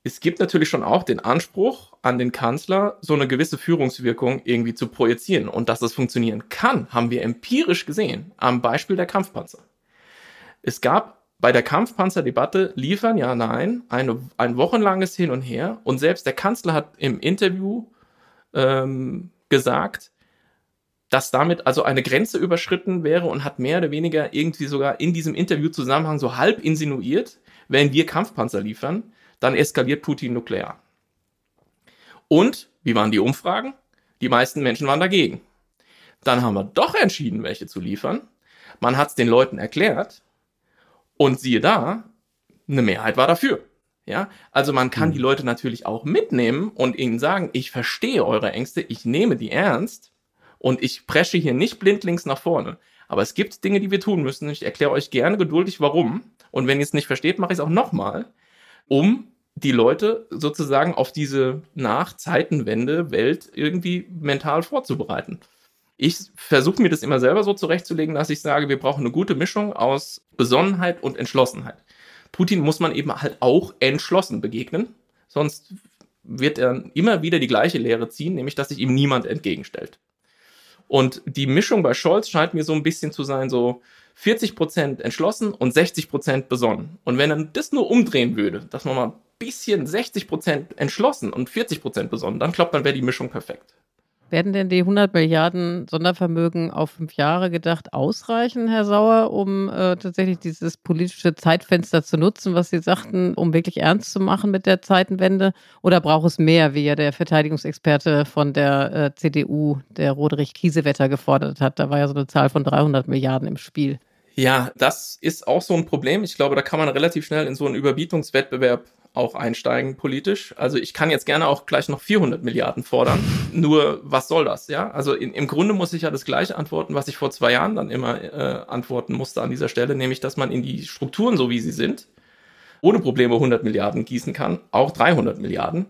es gibt natürlich schon auch den Anspruch an den Kanzler, so eine gewisse Führungswirkung irgendwie zu projizieren. Und dass das funktionieren kann, haben wir empirisch gesehen am Beispiel der Kampfpanzer. Es gab bei der Kampfpanzerdebatte liefern, ja, nein, eine, ein wochenlanges Hin und Her. Und selbst der Kanzler hat im Interview ähm, gesagt, dass damit also eine Grenze überschritten wäre und hat mehr oder weniger irgendwie sogar in diesem Interviewzusammenhang so halb insinuiert, wenn wir Kampfpanzer liefern, dann eskaliert Putin nuklear. Und wie waren die Umfragen? Die meisten Menschen waren dagegen. Dann haben wir doch entschieden, welche zu liefern. Man hat es den Leuten erklärt und siehe da, eine Mehrheit war dafür. Ja, also man kann mhm. die Leute natürlich auch mitnehmen und ihnen sagen, ich verstehe eure Ängste, ich nehme die ernst und ich presche hier nicht blindlings nach vorne. Aber es gibt Dinge, die wir tun müssen. Ich erkläre euch gerne geduldig, warum. Und wenn ihr es nicht versteht, mache ich es auch nochmal, um die Leute sozusagen auf diese Nach-Zeitenwende-Welt irgendwie mental vorzubereiten. Ich versuche mir das immer selber so zurechtzulegen, dass ich sage, wir brauchen eine gute Mischung aus Besonnenheit und Entschlossenheit. Putin muss man eben halt auch entschlossen begegnen, sonst wird er immer wieder die gleiche Lehre ziehen, nämlich dass sich ihm niemand entgegenstellt. Und die Mischung bei Scholz scheint mir so ein bisschen zu sein, so 40% entschlossen und 60% besonnen. Und wenn er das nur umdrehen würde, dass man mal ein bisschen 60% entschlossen und 40% besonnen, dann glaubt man, wäre die Mischung perfekt. Werden denn die 100 Milliarden Sondervermögen auf fünf Jahre gedacht ausreichen, Herr Sauer, um äh, tatsächlich dieses politische Zeitfenster zu nutzen, was Sie sagten, um wirklich ernst zu machen mit der Zeitenwende? Oder braucht es mehr, wie ja der Verteidigungsexperte von der äh, CDU, der Roderich Kiesewetter, gefordert hat? Da war ja so eine Zahl von 300 Milliarden im Spiel. Ja, das ist auch so ein Problem. Ich glaube, da kann man relativ schnell in so einen Überbietungswettbewerb auch einsteigen politisch. Also ich kann jetzt gerne auch gleich noch 400 Milliarden fordern. Nur was soll das? Ja, also in, im Grunde muss ich ja das gleiche antworten, was ich vor zwei Jahren dann immer äh, antworten musste an dieser Stelle, nämlich dass man in die Strukturen, so wie sie sind, ohne Probleme 100 Milliarden gießen kann, auch 300 Milliarden,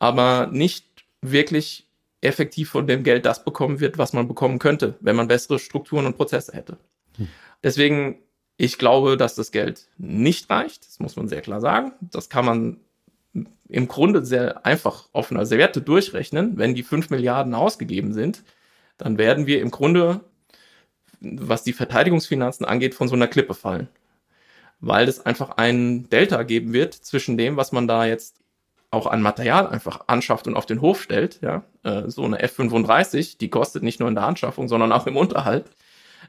aber nicht wirklich effektiv von dem Geld das bekommen wird, was man bekommen könnte, wenn man bessere Strukturen und Prozesse hätte. Hm. Deswegen ich glaube, dass das Geld nicht reicht. Das muss man sehr klar sagen. Das kann man im Grunde sehr einfach auf einer Serviette durchrechnen. Wenn die 5 Milliarden ausgegeben sind, dann werden wir im Grunde, was die Verteidigungsfinanzen angeht, von so einer Klippe fallen. Weil es einfach ein Delta geben wird zwischen dem, was man da jetzt auch an Material einfach anschafft und auf den Hof stellt. Ja, äh, so eine F-35, die kostet nicht nur in der Anschaffung, sondern auch im Unterhalt.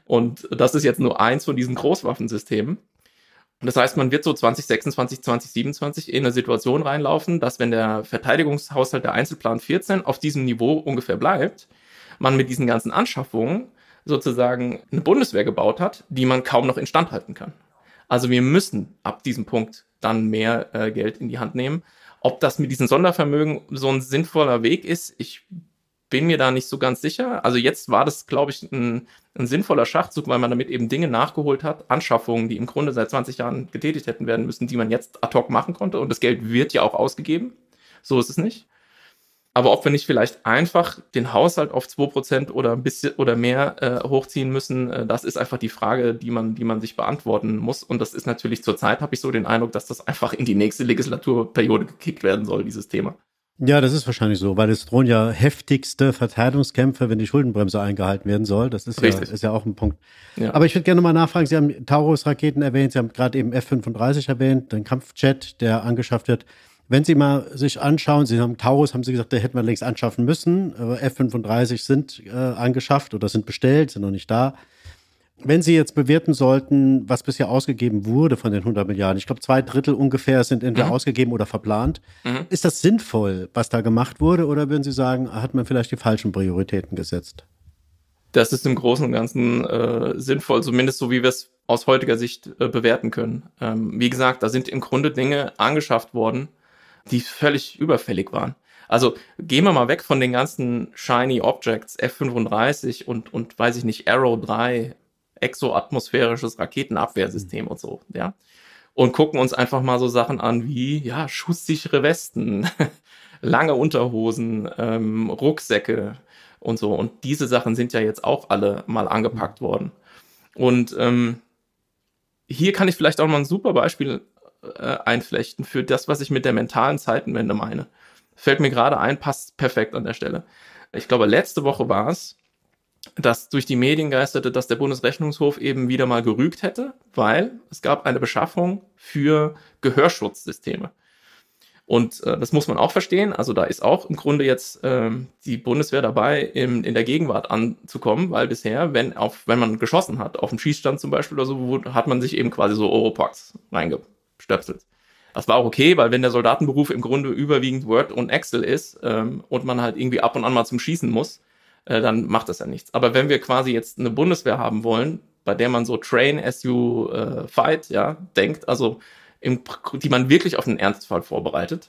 Und das ist jetzt nur eins von diesen Großwaffensystemen. Und das heißt, man wird so 2026, 2027 in eine Situation reinlaufen, dass wenn der Verteidigungshaushalt der Einzelplan 14 auf diesem Niveau ungefähr bleibt, man mit diesen ganzen Anschaffungen sozusagen eine Bundeswehr gebaut hat, die man kaum noch instand halten kann. Also wir müssen ab diesem Punkt dann mehr äh, Geld in die Hand nehmen. Ob das mit diesen Sondervermögen so ein sinnvoller Weg ist, ich bin mir da nicht so ganz sicher. Also jetzt war das, glaube ich, ein, ein, sinnvoller Schachzug, weil man damit eben Dinge nachgeholt hat, Anschaffungen, die im Grunde seit 20 Jahren getätigt hätten werden müssen, die man jetzt ad hoc machen konnte. Und das Geld wird ja auch ausgegeben. So ist es nicht. Aber ob wir nicht vielleicht einfach den Haushalt auf 2% oder ein bisschen oder mehr äh, hochziehen müssen, äh, das ist einfach die Frage, die man, die man sich beantworten muss. Und das ist natürlich zurzeit, habe ich so den Eindruck, dass das einfach in die nächste Legislaturperiode gekickt werden soll, dieses Thema. Ja, das ist wahrscheinlich so, weil es drohen ja heftigste Verteidigungskämpfe, wenn die Schuldenbremse eingehalten werden soll. Das ist, ja, ist ja auch ein Punkt. Ja. Aber ich würde gerne mal nachfragen, Sie haben Taurus-Raketen erwähnt, Sie haben gerade eben F-35 erwähnt, den Kampfjet, der angeschafft wird. Wenn Sie mal sich anschauen, Sie haben Taurus, haben Sie gesagt, der hätten wir längst anschaffen müssen. F-35 sind äh, angeschafft oder sind bestellt, sind noch nicht da. Wenn Sie jetzt bewerten sollten, was bisher ausgegeben wurde von den 100 Milliarden, ich glaube, zwei Drittel ungefähr sind entweder mhm. ausgegeben oder verplant. Mhm. Ist das sinnvoll, was da gemacht wurde, oder würden Sie sagen, hat man vielleicht die falschen Prioritäten gesetzt? das ist im Großen und Ganzen äh, sinnvoll, zumindest so wie wir es aus heutiger Sicht äh, bewerten können. Ähm, wie gesagt, da sind im Grunde Dinge angeschafft worden, die völlig überfällig waren. Also gehen wir mal weg von den ganzen Shiny Objects, F-35 und, und weiß ich nicht, Arrow 3, exoatmosphärisches Raketenabwehrsystem mhm. und so, ja. Und gucken uns einfach mal so Sachen an wie, ja, schusssichere Westen, lange Unterhosen, ähm, Rucksäcke und so. Und diese Sachen sind ja jetzt auch alle mal angepackt mhm. worden. Und ähm, hier kann ich vielleicht auch mal ein super Beispiel äh, einflechten für das, was ich mit der mentalen Zeitenwende meine. Fällt mir gerade ein, passt perfekt an der Stelle. Ich glaube, letzte Woche war es, dass durch die Medien geisterte, dass der Bundesrechnungshof eben wieder mal gerügt hätte, weil es gab eine Beschaffung für Gehörschutzsysteme. Und äh, das muss man auch verstehen. Also da ist auch im Grunde jetzt ähm, die Bundeswehr dabei, im, in der Gegenwart anzukommen, weil bisher, wenn auf, wenn man geschossen hat, auf dem Schießstand zum Beispiel oder so, hat man sich eben quasi so Oropax reingestöpselt. Das war auch okay, weil wenn der Soldatenberuf im Grunde überwiegend Word und Excel ist ähm, und man halt irgendwie ab und an mal zum Schießen muss, äh, dann macht das ja nichts. Aber wenn wir quasi jetzt eine Bundeswehr haben wollen, bei der man so Train as you äh, fight, ja, denkt, also im, die man wirklich auf einen Ernstfall vorbereitet,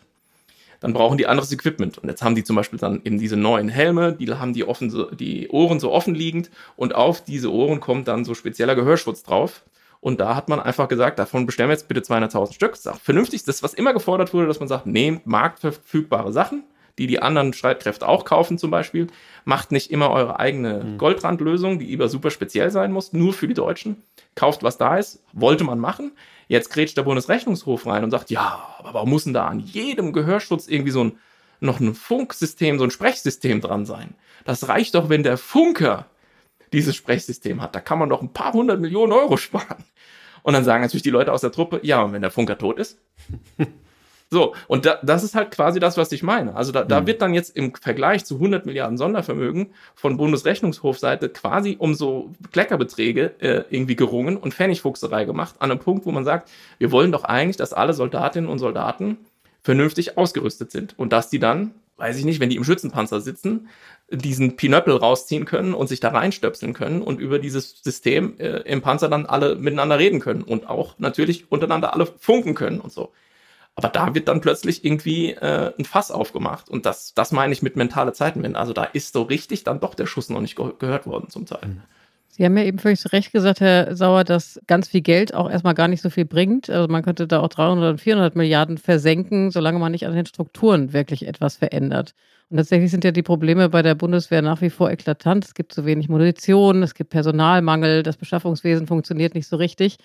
dann brauchen die anderes Equipment. Und jetzt haben die zum Beispiel dann eben diese neuen Helme, die haben die, offen, die Ohren so offen liegend und auf diese Ohren kommt dann so spezieller Gehörschutz drauf. Und da hat man einfach gesagt, davon bestellen wir jetzt bitte 200.000 Stück. Das ist auch vernünftig. Das ist, was immer gefordert wurde, dass man sagt, nehmt marktverfügbare Sachen, die die anderen Streitkräfte auch kaufen zum Beispiel. Macht nicht immer eure eigene mhm. Goldrandlösung, die immer super speziell sein muss, nur für die Deutschen. Kauft, was da ist. Wollte man machen. Jetzt grätscht der Bundesrechnungshof rein und sagt, ja, aber warum muss denn da an jedem Gehörschutz irgendwie so ein, noch ein Funksystem, so ein Sprechsystem dran sein? Das reicht doch, wenn der Funker dieses Sprechsystem hat. Da kann man doch ein paar hundert Millionen Euro sparen. Und dann sagen natürlich die Leute aus der Truppe, ja, und wenn der Funker tot ist? So, und da, das ist halt quasi das, was ich meine. Also da, da mhm. wird dann jetzt im Vergleich zu 100 Milliarden Sondervermögen von Bundesrechnungshofseite quasi um so Kleckerbeträge äh, irgendwie gerungen und Pfennigfuchserei gemacht, an einem Punkt, wo man sagt, wir wollen doch eigentlich, dass alle Soldatinnen und Soldaten vernünftig ausgerüstet sind und dass die dann, weiß ich nicht, wenn die im Schützenpanzer sitzen, diesen Pinöppel rausziehen können und sich da reinstöpseln können und über dieses System äh, im Panzer dann alle miteinander reden können und auch natürlich untereinander alle funken können und so. Aber da wird dann plötzlich irgendwie äh, ein Fass aufgemacht. Und das, das meine ich mit mentale Zeitenwende. Also da ist so richtig dann doch der Schuss noch nicht ge gehört worden zum Teil. Mhm. Sie haben ja eben völlig zu Recht gesagt, Herr Sauer, dass ganz viel Geld auch erstmal gar nicht so viel bringt. Also man könnte da auch 300 und 400 Milliarden versenken, solange man nicht an den Strukturen wirklich etwas verändert. Und tatsächlich sind ja die Probleme bei der Bundeswehr nach wie vor eklatant. Es gibt zu wenig Munition, es gibt Personalmangel, das Beschaffungswesen funktioniert nicht so richtig.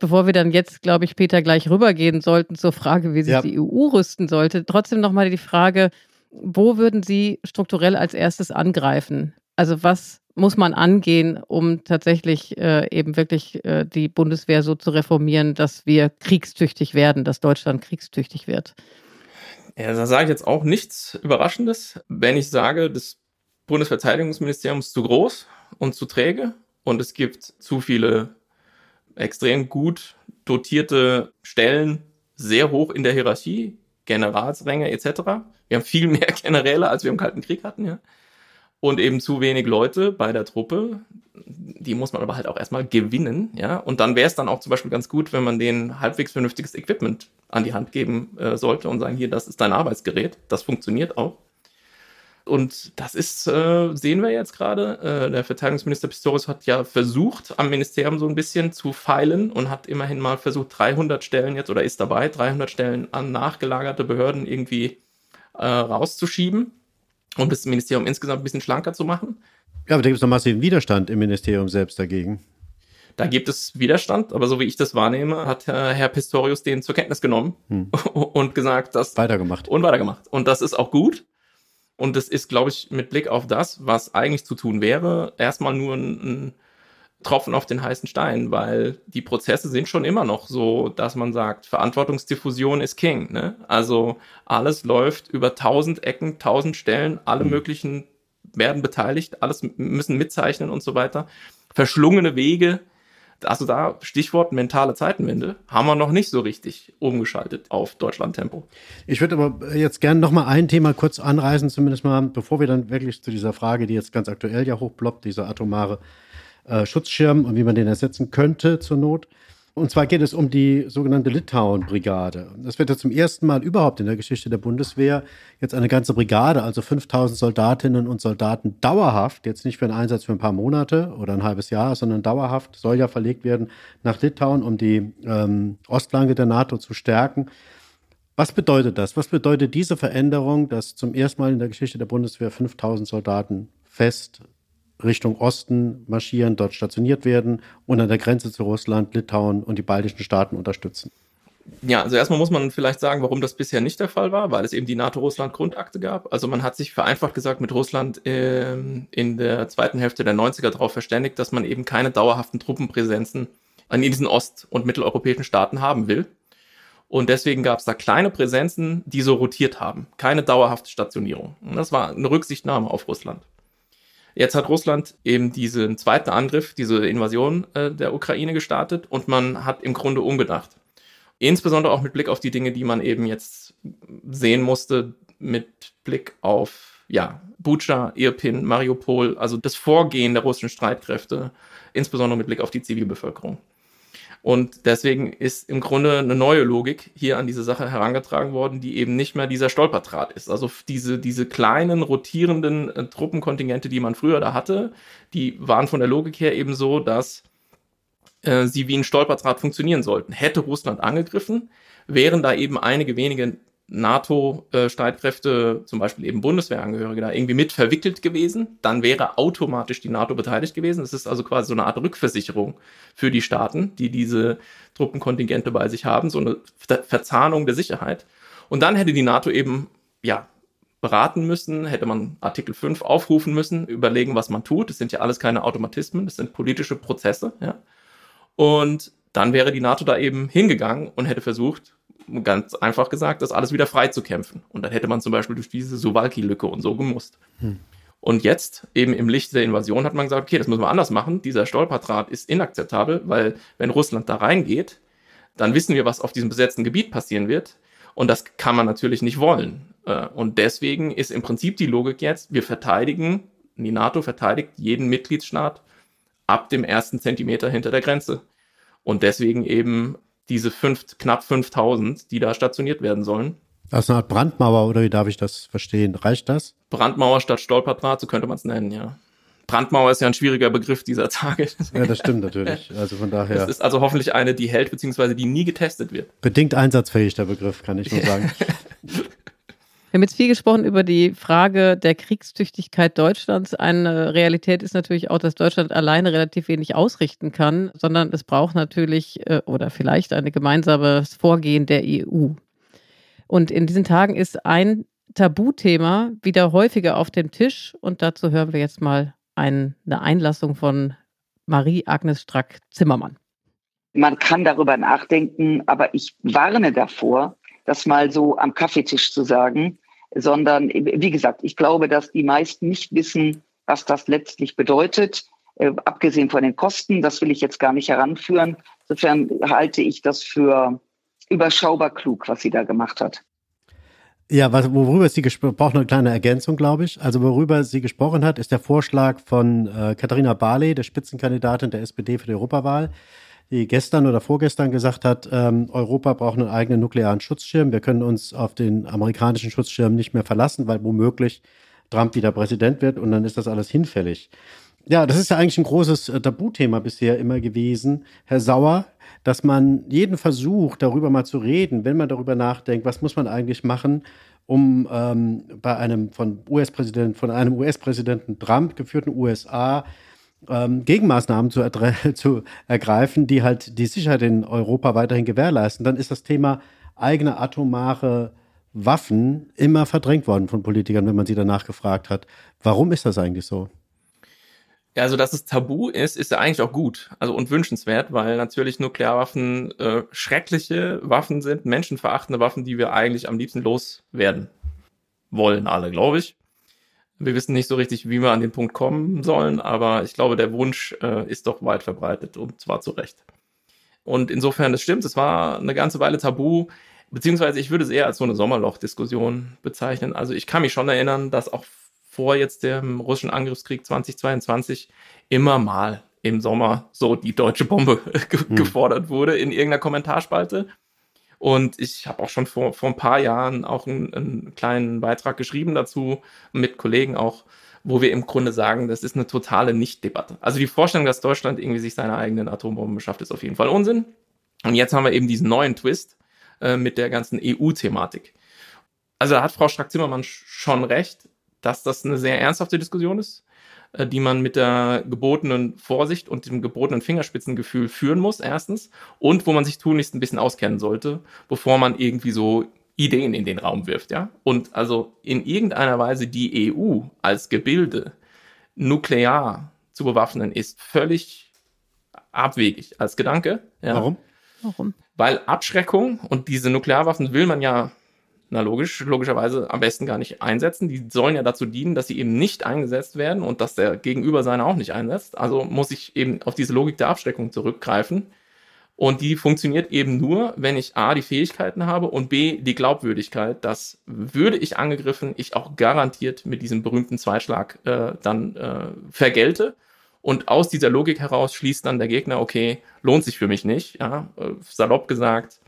Bevor wir dann jetzt, glaube ich, Peter, gleich rübergehen sollten zur Frage, wie sich ja. die EU rüsten sollte, trotzdem nochmal die Frage, wo würden Sie strukturell als erstes angreifen? Also was muss man angehen, um tatsächlich äh, eben wirklich äh, die Bundeswehr so zu reformieren, dass wir kriegstüchtig werden, dass Deutschland kriegstüchtig wird? Ja, da sage ich jetzt auch nichts Überraschendes, wenn ich sage, das Bundesverteidigungsministerium ist zu groß und zu träge und es gibt zu viele extrem gut dotierte Stellen, sehr hoch in der Hierarchie, Generalsränge etc. Wir haben viel mehr Generäle, als wir im Kalten Krieg hatten, ja. Und eben zu wenig Leute bei der Truppe. Die muss man aber halt auch erstmal gewinnen, ja. Und dann wäre es dann auch zum Beispiel ganz gut, wenn man denen halbwegs vernünftiges Equipment an die Hand geben äh, sollte und sagen, hier, das ist dein Arbeitsgerät. Das funktioniert auch. Und das ist, äh, sehen wir jetzt gerade. Äh, der Verteidigungsminister Pistorius hat ja versucht, am Ministerium so ein bisschen zu feilen und hat immerhin mal versucht, 300 Stellen jetzt oder ist dabei, 300 Stellen an nachgelagerte Behörden irgendwie äh, rauszuschieben, um das Ministerium insgesamt ein bisschen schlanker zu machen. Ja, aber da gibt es noch massiven Widerstand im Ministerium selbst dagegen. Da gibt es Widerstand, aber so wie ich das wahrnehme, hat Herr Pistorius den zur Kenntnis genommen hm. und gesagt, dass. Weitergemacht. Und weitergemacht. Und das ist auch gut. Und das ist, glaube ich, mit Blick auf das, was eigentlich zu tun wäre, erstmal nur ein, ein Tropfen auf den heißen Stein, weil die Prozesse sind schon immer noch so, dass man sagt, Verantwortungsdiffusion ist King. Ne? Also alles läuft über tausend Ecken, tausend Stellen, alle mhm. möglichen werden beteiligt, alles müssen mitzeichnen und so weiter. Verschlungene Wege, Also da, Stichwort mentale Zeitenwende, haben wir noch nicht so richtig umgeschaltet auf Deutschland-Tempo. Ich würde aber jetzt gerne noch mal ein Thema kurz anreißen, zumindest mal, bevor wir dann wirklich zu dieser Frage, die jetzt ganz aktuell ja hochploppt, dieser atomare äh, Schutzschirm und wie man den ersetzen könnte zur Not. Und zwar geht es um die sogenannte Litauen-Brigade. Das wird ja zum ersten Mal überhaupt in der Geschichte der Bundeswehr jetzt eine ganze Brigade, also 5000 Soldatinnen und Soldaten dauerhaft, jetzt nicht für einen Einsatz für ein paar Monate oder ein halbes Jahr, sondern dauerhaft, soll ja verlegt werden nach Litauen, um die ähm, Ostflanke der NATO zu stärken. Was bedeutet das? Was bedeutet diese Veränderung, dass zum ersten Mal in der Geschichte der Bundeswehr 5000 Soldaten fest Richtung Osten marschieren, dort stationiert werden und an der Grenze zu Russland, Litauen und die baltischen Staaten unterstützen. Ja, also erstmal muss man vielleicht sagen, warum das bisher nicht der Fall war, weil es eben die NATO-Russland-Grundakte gab. Also man hat sich vereinfacht gesagt mit Russland äh, in der zweiten Hälfte der 90er darauf verständigt, dass man eben keine dauerhaften Truppenpräsenzen an diesen ost- und mitteleuropäischen Staaten haben will. Und deswegen gab es da kleine Präsenzen, die so rotiert haben. Keine dauerhafte Stationierung. Und das war eine Rücksichtnahme auf Russland. Jetzt hat Russland eben diesen zweiten Angriff, diese Invasion äh, der Ukraine gestartet und man hat im Grunde umgedacht. Insbesondere auch mit Blick auf die Dinge, die man eben jetzt sehen musste, mit Blick auf ja, Bucha, Irpin, Mariupol, also das Vorgehen der russischen Streitkräfte, insbesondere mit Blick auf die Zivilbevölkerung. Und deswegen ist im Grunde eine neue Logik hier an diese Sache herangetragen worden, die eben nicht mehr dieser Stolperdraht ist. Also diese, diese kleinen rotierenden äh, Truppenkontingente, die man früher da hatte, die waren von der Logik her eben so, dass äh, sie wie ein Stolperdraht funktionieren sollten. Hätte Russland angegriffen, wären da eben einige wenige NATO-Streitkräfte, zum Beispiel eben Bundeswehrangehörige, da irgendwie mit verwickelt gewesen, dann wäre automatisch die NATO beteiligt gewesen. Das ist also quasi so eine Art Rückversicherung für die Staaten, die diese Truppenkontingente bei sich haben, so eine Verzahnung der Sicherheit. Und dann hätte die NATO eben, ja, beraten müssen, hätte man Artikel 5 aufrufen müssen, überlegen, was man tut. Das sind ja alles keine Automatismen, das sind politische Prozesse, ja. Und dann wäre die NATO da eben hingegangen und hätte versucht, ganz einfach gesagt, das alles wieder frei zu kämpfen. Und dann hätte man zum Beispiel durch diese Suwalki-Lücke und so gemusst. Hm. Und jetzt, eben im Licht der Invasion, hat man gesagt, okay, das müssen wir anders machen. Dieser Stolperdraht ist inakzeptabel, weil wenn Russland da reingeht, dann wissen wir, was auf diesem besetzten Gebiet passieren wird. Und das kann man natürlich nicht wollen. Äh, und deswegen ist im Prinzip die Logik jetzt, wir verteidigen, die NATO verteidigt jeden Mitgliedsstaat ab dem ersten Zentimeter hinter der Grenze. Und deswegen eben diese fünf, knapp 5000, die da stationiert werden sollen. Das ist eine Art Brandmauer, oder wie darf ich das verstehen? Reicht das? Brandmauer statt Stolperdraht, so könnte man es nennen, ja. Brandmauer ist ja ein schwieriger Begriff dieser Tage. Ja, das stimmt natürlich. Also von daher. Das ist also hoffentlich eine, die hält, beziehungsweise die nie getestet wird. Bedingt einsatzfähig, der Begriff, kann ich nur sagen. Wir haben jetzt viel gesprochen über die Frage der Kriegstüchtigkeit Deutschlands. Eine Realität ist natürlich auch, dass Deutschland alleine relativ wenig ausrichten kann, sondern es braucht natürlich äh, oder vielleicht ein gemeinsames Vorgehen der EU. Und in diesen Tagen ist ein Tabuthema wieder häufiger auf dem Tisch und dazu hören wir jetzt mal eine Einlassung von Marie-Agnes Strack-Zimmermann. Man kann darüber nachdenken, aber ich warne davor, das mal so am Kaffeetisch zu sagen, sondern wie gesagt, ich glaube, dass die meisten nicht wissen, was das letztlich bedeutet. Äh, abgesehen von den Kosten, das will ich jetzt gar nicht heranführen. Insofern halte ich das für überschaubar klug, was sie da gemacht hat. Ja, was, worüber sie gesprochen eine kleine Ergänzung, glaube ich. Also worüber sie gesprochen hat, ist der Vorschlag von äh, Katharina Barley, der Spitzenkandidatin der SPD für die Europawahl, die gestern oder vorgestern gesagt hat, ähm, Europa braucht einen eigenen nuklearen Schutzschirm. Wir können uns auf den amerikanischen Schutzschirm nicht mehr verlassen, weil womöglich Trump wieder Präsident wird und dann ist das alles hinfällig. Ja, das ist ja eigentlich ein großes äh, Tabuthema bisher immer gewesen, Herr Sauer, dass man jeden Versuch, darüber mal zu reden, wenn man darüber nachdenkt, was muss man eigentlich machen, um ähm, bei einem von US-Präsidenten, von einem US-Präsidenten Trump geführten USA ähm, Gegenmaßnahmen zu, zu ergreifen, die halt die Sicherheit in Europa weiterhin gewährleisten, dann ist das Thema eigene atomare Waffen immer verdrängt worden von Politikern, wenn man sie danach gefragt hat. Warum ist das eigentlich so? Ja, also dass es tabu ist, ist ja eigentlich auch gut, also und wünschenswert, weil natürlich Nuklearwaffen äh, schreckliche Waffen sind, menschenverachtende Waffen, die wir eigentlich am liebsten loswerden wollen, alle, glaube ich. Wir wissen nicht so richtig, wie wir an den Punkt kommen sollen, aber ich glaube, der Wunsch äh, ist doch weit verbreitet und zwar zu Recht. Und insofern, das stimmt, es war eine ganze Weile tabu, beziehungsweise ich würde es eher als so eine Sommerloch-Diskussion bezeichnen. Also ich kann mich schon erinnern, dass auch vor jetzt dem russischen Angriffskrieg 2022 immer mal im Sommer so die deutsche Bombe ge hm. gefordert wurde in irgendeiner Kommentarspalte. Und ich habe auch schon vor, vor ein paar Jahren auch einen, einen kleinen Beitrag geschrieben dazu, mit Kollegen auch, wo wir im Grunde sagen, das ist eine totale Nicht-Debatte. Also die Vorstellung, dass Deutschland irgendwie sich seine eigenen Atombomben beschafft, ist auf jeden Fall Unsinn. Und jetzt haben wir eben diesen neuen Twist äh, mit der ganzen EU-Thematik. Also da hat Frau Strack-Zimmermann schon recht, dass das eine sehr ernsthafte Diskussion ist. Äh, die man mit der gebotenen Vorsicht und dem gebotenen Fingerspitzengefühl führen muss, erstens, und wo man sich tunlichst ein bisschen auskennen sollte, bevor man irgendwie so Ideen in den Raum wirft, ja. Und also in irgendeiner Weise die EU als Gebilde nuklear zu bewaffnen, ist völlig abwegig als Gedanke. Ja? Warum? Warum? Weil Abschreckung und diese Nuklearwaffen will man ja na logisch, logischerweise am besten gar nicht einsetzen. Die sollen ja dazu dienen, dass sie eben nicht eingesetzt werden und dass der Gegenüber seine auch nicht einsetzt. Also muss ich eben auf diese Logik der Abschreckung zurückgreifen. Und die funktioniert eben nur, wenn ich A, die Fähigkeiten habe und B, die Glaubwürdigkeit, dass würde ich angegriffen, ich auch garantiert mit diesem berühmten Zweischlag äh, dann äh, vergelte. Und aus dieser Logik heraus schließt dann der Gegner, okay, lohnt sich für mich nicht. Ja, äh, salopp gesagt,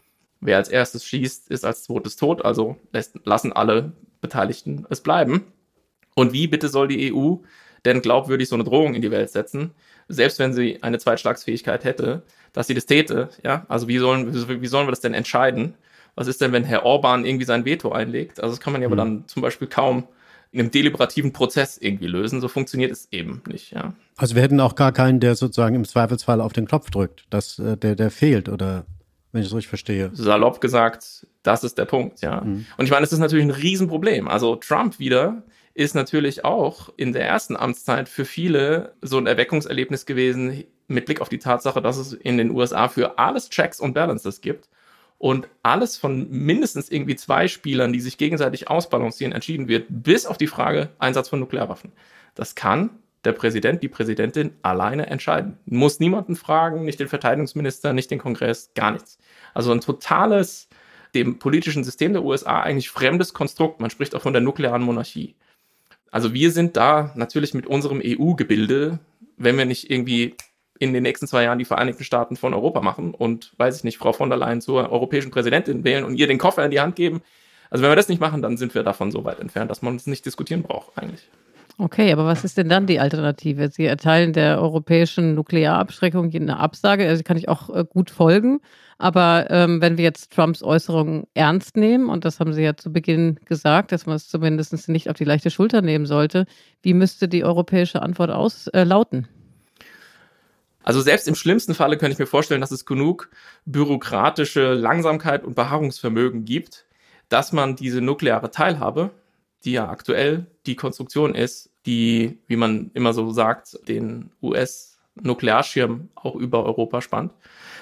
Wer als erstes schießt, ist als zweites tot, also lässt, lassen alle Beteiligten es bleiben. Und wie bitte soll die EU denn glaubwürdig so eine Drohung in die Welt setzen, selbst wenn sie eine Zweitschlagsfähigkeit hätte, dass sie das täte, ja? Also wie sollen, wie sollen wir das denn entscheiden? Was ist denn, wenn Herr Orban irgendwie sein Veto einlegt? Also das kann man ja mhm. aber dann zum Beispiel kaum in einem deliberativen Prozess irgendwie lösen. So funktioniert es eben nicht, ja. Also wir hätten auch gar keinen, der sozusagen im Zweifelsfall auf den Knopf drückt, dass äh, der, der fehlt oder wenn ich es richtig verstehe. Salopp gesagt, das ist der Punkt, ja. Mhm. Und ich meine, es ist natürlich ein Riesenproblem. Also Trump wieder ist natürlich auch in der ersten Amtszeit für viele so ein Erweckungserlebnis gewesen mit Blick auf die Tatsache, dass es in den USA für alles Checks und Balances gibt und alles von mindestens irgendwie zwei Spielern, die sich gegenseitig ausbalancieren, entschieden wird, bis auf die Frage Einsatz von Nuklearwaffen. Das kann der Präsident, die Präsidentin alleine entscheiden. Muss niemanden fragen, nicht den Verteidigungsminister, nicht den Kongress, gar nichts. Also ein totales, dem politischen System der USA eigentlich fremdes Konstrukt. Man spricht auch von der nuklearen Monarchie. Also wir sind da natürlich mit unserem EU-Gebilde, wenn wir nicht irgendwie in den nächsten zwei Jahren die Vereinigten Staaten von Europa machen und, weiß ich nicht, Frau von der Leyen zur europäischen Präsidentin wählen und ihr den Koffer in die Hand geben. Also wenn wir das nicht machen, dann sind wir davon so weit entfernt, dass man es nicht diskutieren braucht eigentlich. Okay, aber was ist denn dann die Alternative? Sie erteilen der europäischen Nuklearabschreckung eine Absage, also kann ich auch äh, gut folgen. Aber ähm, wenn wir jetzt Trumps Äußerungen ernst nehmen, und das haben Sie ja zu Beginn gesagt, dass man es zumindest nicht auf die leichte Schulter nehmen sollte, wie müsste die europäische Antwort auslauten? Äh, also selbst im schlimmsten Falle könnte ich mir vorstellen, dass es genug bürokratische Langsamkeit und Beharrungsvermögen gibt, dass man diese nukleare Teilhabe die ja aktuell die Konstruktion ist, die, wie man immer so sagt, den US-Nuklearschirm auch über Europa spannt,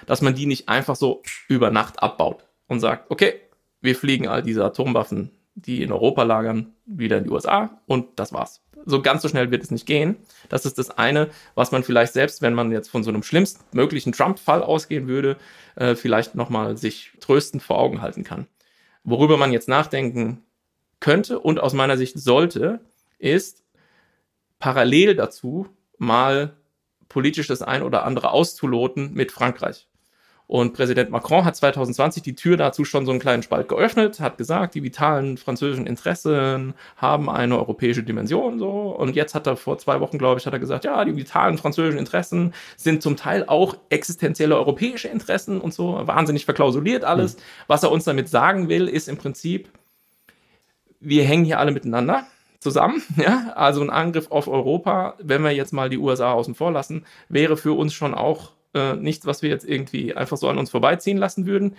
dass man die nicht einfach so über Nacht abbaut und sagt, okay, wir fliegen all diese Atomwaffen, die in Europa lagern, wieder in die USA und das war's. So ganz so schnell wird es nicht gehen. Das ist das eine, was man vielleicht selbst, wenn man jetzt von so einem schlimmstmöglichen Trump-Fall ausgehen würde, äh, vielleicht nochmal sich tröstend vor Augen halten kann. Worüber man jetzt nachdenken könnte und aus meiner Sicht sollte, ist parallel dazu mal politisch das ein oder andere auszuloten mit Frankreich. Und Präsident Macron hat 2020 die Tür dazu schon so einen kleinen Spalt geöffnet, hat gesagt, die vitalen französischen Interessen haben eine europäische Dimension so. Und jetzt hat er vor zwei Wochen, glaube ich, hat er gesagt, ja, die vitalen französischen Interessen sind zum Teil auch existenzielle europäische Interessen und so. Wahnsinnig verklausuliert alles. Mhm. Was er uns damit sagen will, ist im Prinzip, wir hängen hier alle miteinander zusammen. Ja? Also ein Angriff auf Europa, wenn wir jetzt mal die USA außen vor lassen, wäre für uns schon auch äh, nichts, was wir jetzt irgendwie einfach so an uns vorbeiziehen lassen würden.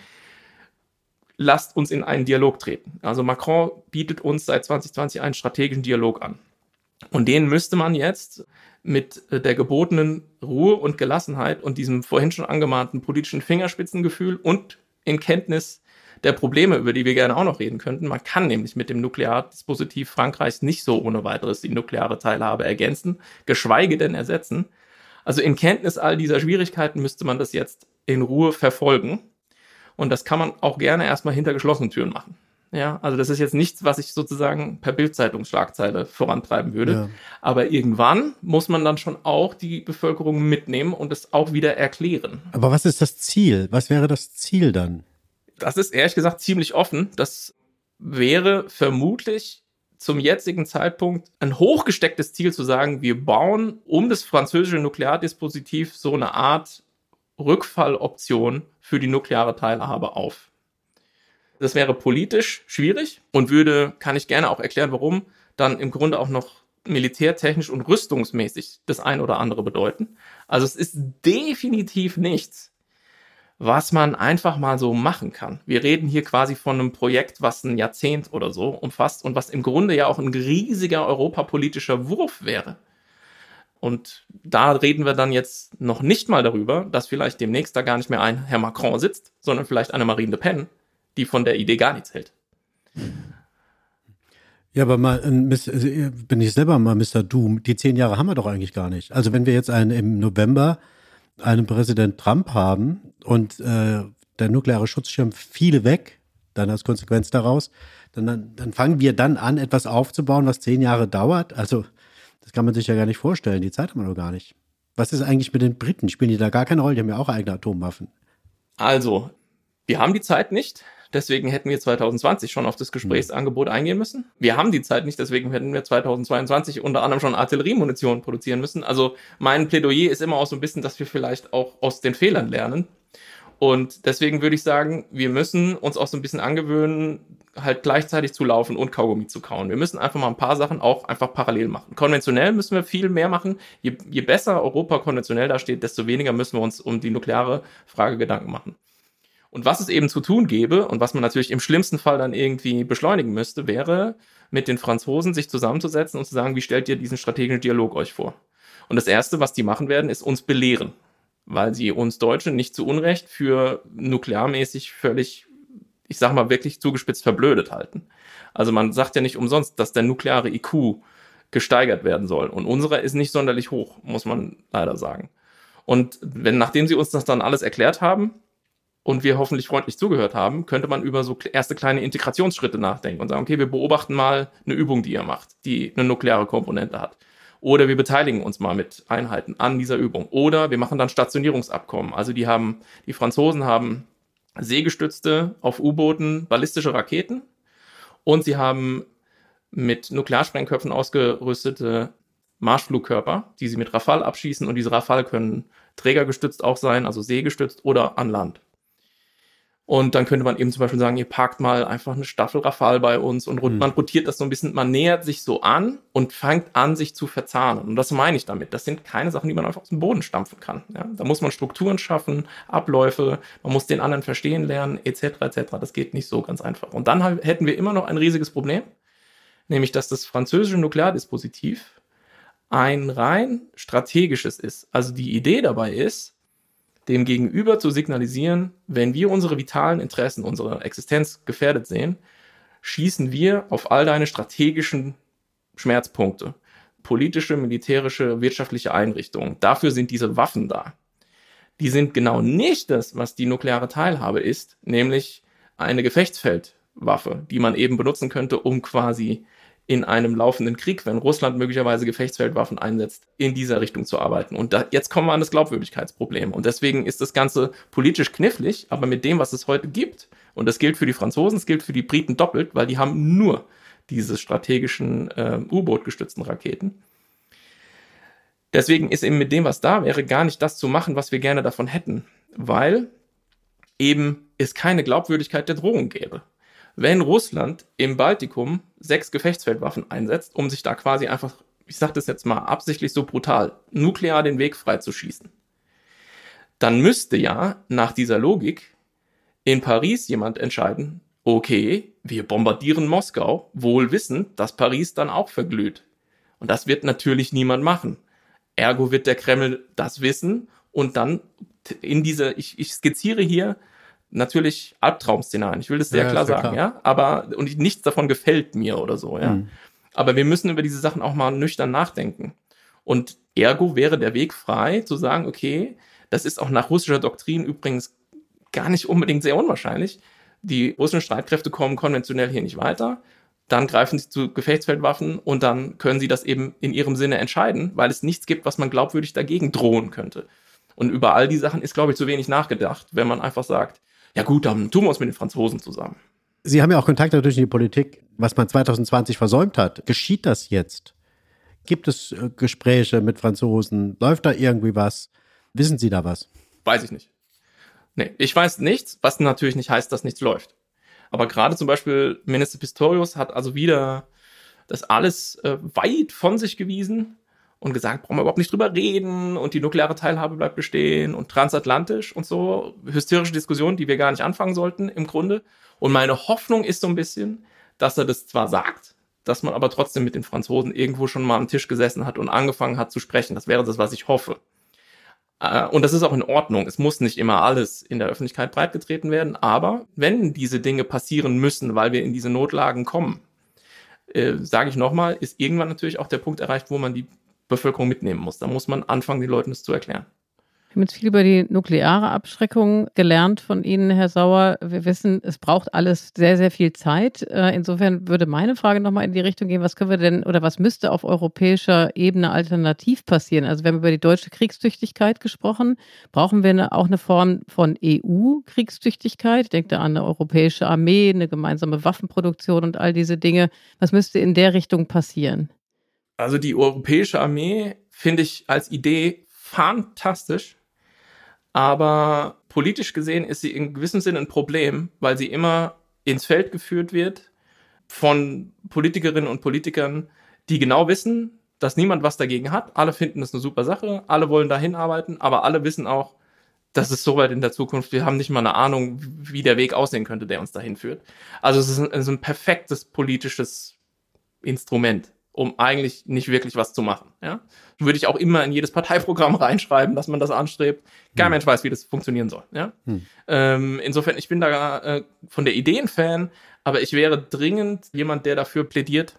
Lasst uns in einen Dialog treten. Also Macron bietet uns seit 2020 einen strategischen Dialog an. Und den müsste man jetzt mit äh, der gebotenen Ruhe und Gelassenheit und diesem vorhin schon angemahnten politischen Fingerspitzengefühl und in Kenntnis der Probleme, über die wir gerne auch noch reden könnten. Man kann nämlich mit dem Nukleardispositiv Frankreichs nicht so ohne weiteres die nukleare Teilhabe ergänzen, geschweige denn ersetzen. Also in Kenntnis all dieser Schwierigkeiten müsste man das jetzt in Ruhe verfolgen. Und das kann man auch gerne erstmal hinter geschlossenen Türen machen. Ja, also das ist jetzt nichts, was ich sozusagen per Bildzeitungsschlagzeile vorantreiben würde. Ja. Aber irgendwann muss man dann schon auch die Bevölkerung mitnehmen und es auch wieder erklären. Aber was ist das Ziel? Was wäre das Ziel dann? Das ist ehrlich gesagt ziemlich offen. Das wäre vermutlich zum jetzigen Zeitpunkt ein hochgestecktes Ziel zu sagen, wir bauen um das französische Nukleardispositiv so eine Art Rückfalloption für die nukleare Teilhabe auf. Das wäre politisch schwierig und würde, kann ich gerne auch erklären, warum, dann im Grunde auch noch militärtechnisch und rüstungsmäßig das ein oder andere bedeuten. Also es ist definitiv nichts, was man einfach mal so machen kann. Wir reden hier quasi von einem Projekt, was ein Jahrzehnt oder so umfasst und was im Grunde ja auch ein riesiger europapolitischer Wurf wäre. Und da reden wir dann jetzt noch nicht mal darüber, dass vielleicht demnächst da gar nicht mehr ein Herr Macron sitzt, sondern vielleicht eine Marine Le Pen, die von der Idee gar nichts hält. Ja, aber mal, also, bin ich selber mal Mr. Doom. Die zehn Jahre haben wir doch eigentlich gar nicht. Also wenn wir jetzt einen im November einen Präsident Trump haben und äh, der nukleare Schutzschirm viele weg, dann als Konsequenz daraus, dann, dann fangen wir dann an, etwas aufzubauen, was zehn Jahre dauert. Also das kann man sich ja gar nicht vorstellen. Die Zeit haben wir noch gar nicht. Was ist eigentlich mit den Briten? Spielen die da gar keine Rolle? Die haben ja auch eigene Atomwaffen. Also, wir haben die Zeit nicht. Deswegen hätten wir 2020 schon auf das Gesprächsangebot eingehen müssen. Wir haben die Zeit nicht, deswegen hätten wir 2022 unter anderem schon Artilleriemunition produzieren müssen. Also mein Plädoyer ist immer auch so ein bisschen, dass wir vielleicht auch aus den Fehlern lernen. Und deswegen würde ich sagen, wir müssen uns auch so ein bisschen angewöhnen, halt gleichzeitig zu laufen und Kaugummi zu kauen. Wir müssen einfach mal ein paar Sachen auch einfach parallel machen. Konventionell müssen wir viel mehr machen. Je, je besser Europa konventionell dasteht, desto weniger müssen wir uns um die nukleare Frage Gedanken machen. Und was es eben zu tun gäbe und was man natürlich im schlimmsten Fall dann irgendwie beschleunigen müsste, wäre mit den Franzosen sich zusammenzusetzen und zu sagen, wie stellt ihr diesen strategischen Dialog euch vor? Und das Erste, was die machen werden, ist uns belehren, weil sie uns Deutsche nicht zu Unrecht für nuklearmäßig völlig, ich sag mal, wirklich zugespitzt verblödet halten. Also man sagt ja nicht umsonst, dass der nukleare IQ gesteigert werden soll. Und unserer ist nicht sonderlich hoch, muss man leider sagen. Und wenn, nachdem sie uns das dann alles erklärt haben, und wir hoffentlich freundlich zugehört haben, könnte man über so erste kleine Integrationsschritte nachdenken und sagen, okay, wir beobachten mal eine Übung, die ihr macht, die eine nukleare Komponente hat. Oder wir beteiligen uns mal mit Einheiten an dieser Übung. Oder wir machen dann Stationierungsabkommen. Also die haben, die Franzosen haben seegestützte auf U-Booten ballistische Raketen und sie haben mit Nuklearsprengköpfen ausgerüstete Marschflugkörper, die sie mit Rafale abschießen und diese Rafale können trägergestützt auch sein, also seegestützt oder an Land. Und dann könnte man eben zum Beispiel sagen, ihr parkt mal einfach eine Staffel Rafale bei uns und mhm. man rotiert das so ein bisschen, man nähert sich so an und fängt an, sich zu verzahnen. Und das meine ich damit. Das sind keine Sachen, die man einfach aus dem Boden stampfen kann. Ja? Da muss man Strukturen schaffen, Abläufe, man muss den anderen verstehen lernen, etc. etc. Das geht nicht so ganz einfach. Und dann hätten wir immer noch ein riesiges Problem, nämlich dass das französische Nukleardispositiv ein rein strategisches ist. Also die Idee dabei ist, dem Gegenüber zu signalisieren, wenn wir unsere vitalen Interessen, unsere Existenz gefährdet sehen, schießen wir auf all deine strategischen Schmerzpunkte. Politische, militärische, wirtschaftliche Einrichtungen. Dafür sind diese Waffen da. Die sind genau nicht das, was die nukleare Teilhabe ist, nämlich eine Gefechtsfeldwaffe, die man eben benutzen könnte, um quasi in einem laufenden Krieg, wenn Russland möglicherweise Gefechtsfeldwaffen einsetzt, in dieser Richtung zu arbeiten. Und da, jetzt kommen wir an das Glaubwürdigkeitsproblem. Und deswegen ist das Ganze politisch knifflig, aber mit dem, was es heute gibt, und das gilt für die Franzosen, es gilt für die Briten doppelt, weil die haben nur diese strategischen äh, U-Boot gestützten Raketen. Deswegen ist eben mit dem, was da wäre, gar nicht das zu machen, was wir gerne davon hätten, weil eben es keine Glaubwürdigkeit der Drohung gäbe wenn Russland im Baltikum sechs Gefechtsfeldwaffen einsetzt, um sich da quasi einfach, ich sage das jetzt mal absichtlich so brutal, nuklear den Weg frei zu schießen, dann müsste ja nach dieser Logik in Paris jemand entscheiden, okay, wir bombardieren Moskau, wohl wissend, dass Paris dann auch verglüht. Und das wird natürlich niemand machen. Ergo wird der Kreml das wissen und dann in dieser, ich, ich skizziere hier natürlich Albtraum-Szenarien. Ich will das sehr Ja, klar sagen, klar. ja. Aber, und nichts davon gefällt mir oder so, ja. Mhm. Aber wir müssen über diese Sachen auch mal nüchtern nachdenken. Und ergo wäre der Weg frei, zu sagen, okay, das ist auch nach russischer Doktrin übrigens gar nicht unbedingt sehr unwahrscheinlich. Die russischen Streitkräfte kommen konventionell hier nicht weiter. Dann greifen sie zu Gefechtsfeldwaffen und dann können sie das eben in ihrem Sinne entscheiden, weil es nichts gibt, was man glaubwürdig dagegen drohen könnte. Und über all die Sachen ist, glaube ich, zu wenig nachgedacht, wenn man einfach sagt, ja gut, dann tun wir uns mit den Franzosen zusammen. Sie haben ja auch Kontakte natürlich in die Politik, was man 2020 versäumt hat. Geschieht das jetzt? Gibt es äh, Gespräche mit Franzosen? Läuft da irgendwie was? Wissen Sie da was? Weiß ich nicht. Nee, ich weiß nichts, was natürlich nicht heißt, dass nichts läuft. Aber gerade zum Beispiel Minister Pistorius hat also wieder das alles äh, weit von sich gewiesen und gesagt, brauchen wir überhaupt nicht drüber reden und die nukleare Teilhabe bleibt bestehen und transatlantisch und so. Hysterische Diskussionen, die wir gar nicht anfangen sollten im Grunde. Und meine Hoffnung ist so ein bisschen, dass er das zwar sagt, dass man aber trotzdem mit den Franzosen irgendwo schon mal am Tisch gesessen hat und angefangen hat zu sprechen. Das wäre das, was ich hoffe. Äh, Und das ist auch in Ordnung. Es muss nicht immer alles in der Öffentlichkeit breitgetreten werden. Aber wenn diese Dinge passieren müssen, weil wir in diese Notlagen kommen, äh, sage ich nochmal, ist irgendwann natürlich auch der Punkt erreicht, wo man die Bevölkerung mitnehmen muss. Da muss man anfangen, den Leuten das zu erklären. Wir haben jetzt viel über die nukleare Abschreckung gelernt von Ihnen, Herr Sauer. Wir wissen, es braucht alles sehr, sehr viel Zeit. Äh, Insofern würde meine Frage nochmal in die Richtung gehen, was können wir denn oder was müsste auf europäischer Ebene alternativ passieren? Also wir haben über die deutsche Kriegstüchtigkeit gesprochen. Brauchen wir auch eine Form von EU-Kriegstüchtigkeit? Ich denke da an eine europäische Armee, eine gemeinsame Waffenproduktion und all diese Dinge. Was müsste in der Richtung passieren? Also die europäische Armee finde ich als Idee fantastisch. Aber politisch gesehen ist sie in gewissem Sinne ein Problem, weil sie immer ins Feld geführt wird von Politikerinnen und Politikern, die genau wissen, dass niemand was dagegen hat. Alle finden das eine super Sache, alle wollen dahin arbeiten, aber alle wissen auch, das ist so weit in der Zukunft, wir haben nicht mal eine Ahnung, wie der Weg aussehen könnte, der uns dahin führt. Also es ist ein, es ist ein perfektes politisches Instrument, um eigentlich nicht wirklich was zu machen. Ja? Würde ich auch immer in jedes Parteiprogramm reinschreiben, dass man das anstrebt. Kein Mensch weiß, wie das funktionieren soll. Ja? Hm. Ähm, insofern, ich bin da äh, von der Idee ein Fan, aber ich wäre dringend jemand, der dafür plädiert,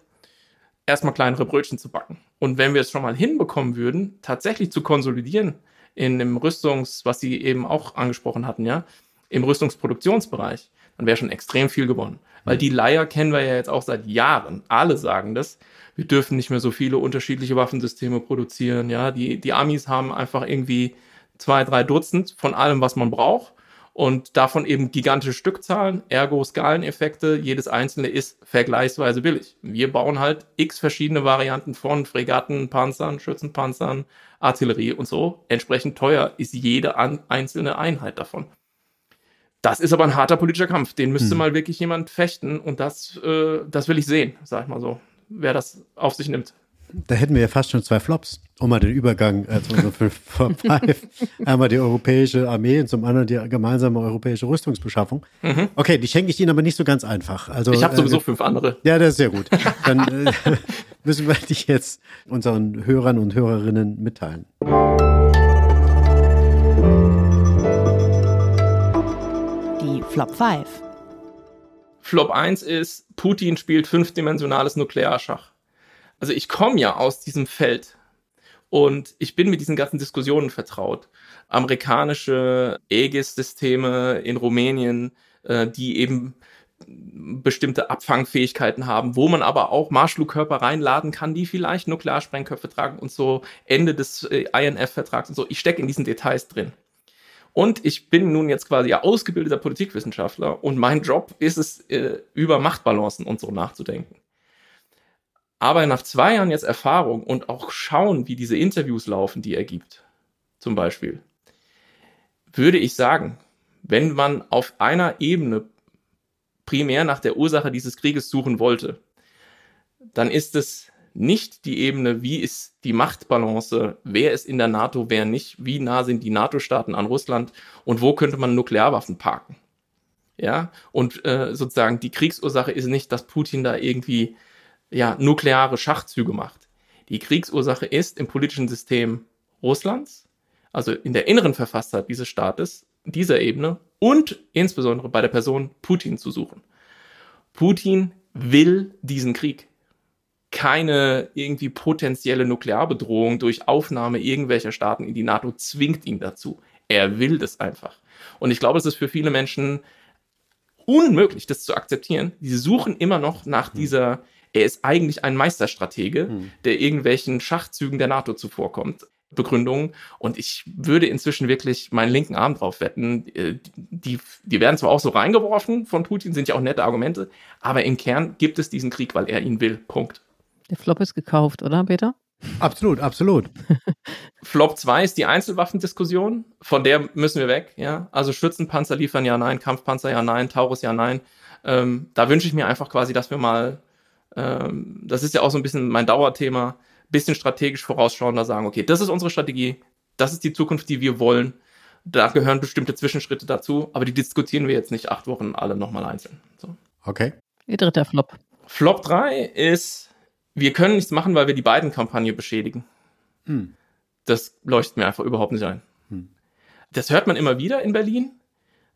erstmal kleinere Brötchen zu backen. Und wenn wir es schon mal hinbekommen würden, tatsächlich zu konsolidieren in dem Rüstungs, was Sie eben auch angesprochen hatten, ja, im Rüstungsproduktionsbereich, dann wäre schon extrem viel gewonnen. Weil die Leier kennen wir ja jetzt auch seit Jahren. Alle sagen das. Wir dürfen nicht mehr so viele unterschiedliche Waffensysteme produzieren. Ja, die, die Amis haben einfach irgendwie zwei, drei Dutzend von allem, was man braucht. Und davon eben gigantische Stückzahlen, ergo Skaleneffekte. Jedes einzelne ist vergleichsweise billig. Wir bauen halt x verschiedene Varianten von Fregatten, Panzern, Schützenpanzern, Artillerie und so. Entsprechend teuer ist jede einzelne Einheit davon. Das ist aber ein harter politischer Kampf. Den müsste Hm. mal wirklich jemand fechten. Und das, äh, das will ich sehen, sag ich mal so. Wer das auf sich nimmt. Da hätten wir ja fast schon zwei Flops, um mal den Übergang äh, zu unserem Fünf Five. Einmal die europäische Armee und zum anderen die gemeinsame europäische Rüstungsbeschaffung. Mhm. Okay, die schenke ich Ihnen aber nicht so ganz einfach. Also, Ich habe äh, sowieso fünf andere. Ja, das ist sehr gut. Dann äh, müssen wir die jetzt unseren Hörern und Hörerinnen mitteilen. Die Flop 5. Flop 1 ist, Putin spielt fünfdimensionales Nuklearschach. Also ich komme ja aus diesem Feld und ich bin mit diesen ganzen Diskussionen vertraut. Amerikanische Aegis-Systeme in Rumänien, äh, die eben bestimmte Abfangfähigkeiten haben, wo man aber auch Marschflugkörper reinladen kann, die vielleicht Nuklearsprengköpfe tragen und so Ende des äh, INF-Vertrags und so. Ich stecke in diesen Details drin. Und ich bin nun jetzt quasi ausgebildeter Politikwissenschaftler und mein Job ist es, äh, über Machtbalancen und so nachzudenken. Aber nach zwei Jahren jetzt Erfahrung und auch schauen, wie diese Interviews laufen, die er gibt, zum Beispiel, würde ich sagen, wenn man auf einer Ebene primär nach der Ursache dieses Krieges suchen wollte, dann ist es nicht die Ebene, wie ist die Machtbalance, wer ist in der NATO, wer nicht, wie nah sind die NATO-Staaten an Russland und wo könnte man Nuklearwaffen parken. Ja, und äh, sozusagen die Kriegsursache ist nicht, dass Putin da irgendwie ja, nukleare Schachzüge macht. Die Kriegsursache ist im politischen System Russlands, also in der inneren Verfasstheit dieses Staates, dieser Ebene und insbesondere bei der Person Putin zu suchen. Putin will diesen Krieg. Keine irgendwie potenzielle Nuklearbedrohung durch Aufnahme irgendwelcher Staaten in die NATO zwingt ihn dazu. Er will das einfach. Und ich glaube, es ist für viele Menschen unmöglich, das zu akzeptieren. Sie suchen immer noch nach hm. dieser, er ist eigentlich ein Meisterstratege, hm. der irgendwelchen Schachzügen der NATO zuvorkommt. Begründungen. Und ich würde inzwischen wirklich meinen linken Arm drauf wetten. Äh, die, die werden zwar auch so reingeworfen von Putin, sind ja auch nette Argumente, aber im Kern gibt es diesen Krieg, weil er ihn will. Punkt. Der Flop ist gekauft, oder, Peter? Absolut, absolut. Flop 2 ist die Einzelwaffendiskussion. Von der müssen wir weg. Ja? Also Schützenpanzer liefern ja nein, Kampfpanzer ja nein, Taurus ja nein. Ähm, da wünsche ich mir einfach quasi, dass wir mal, ähm, das ist ja auch so ein bisschen mein Dauerthema, bisschen strategisch vorausschauender sagen, okay, das ist unsere Strategie, das ist die Zukunft, die wir wollen. Da gehören bestimmte Zwischenschritte dazu, aber die diskutieren wir jetzt nicht acht Wochen alle nochmal einzeln. So. Okay. Ihr dritter Flop. Flop 3 ist, wir können nichts machen, weil wir die beiden Kampagne beschädigen. Hm. Das leuchtet mir einfach überhaupt nicht ein. Hm. Das hört man immer wieder in Berlin.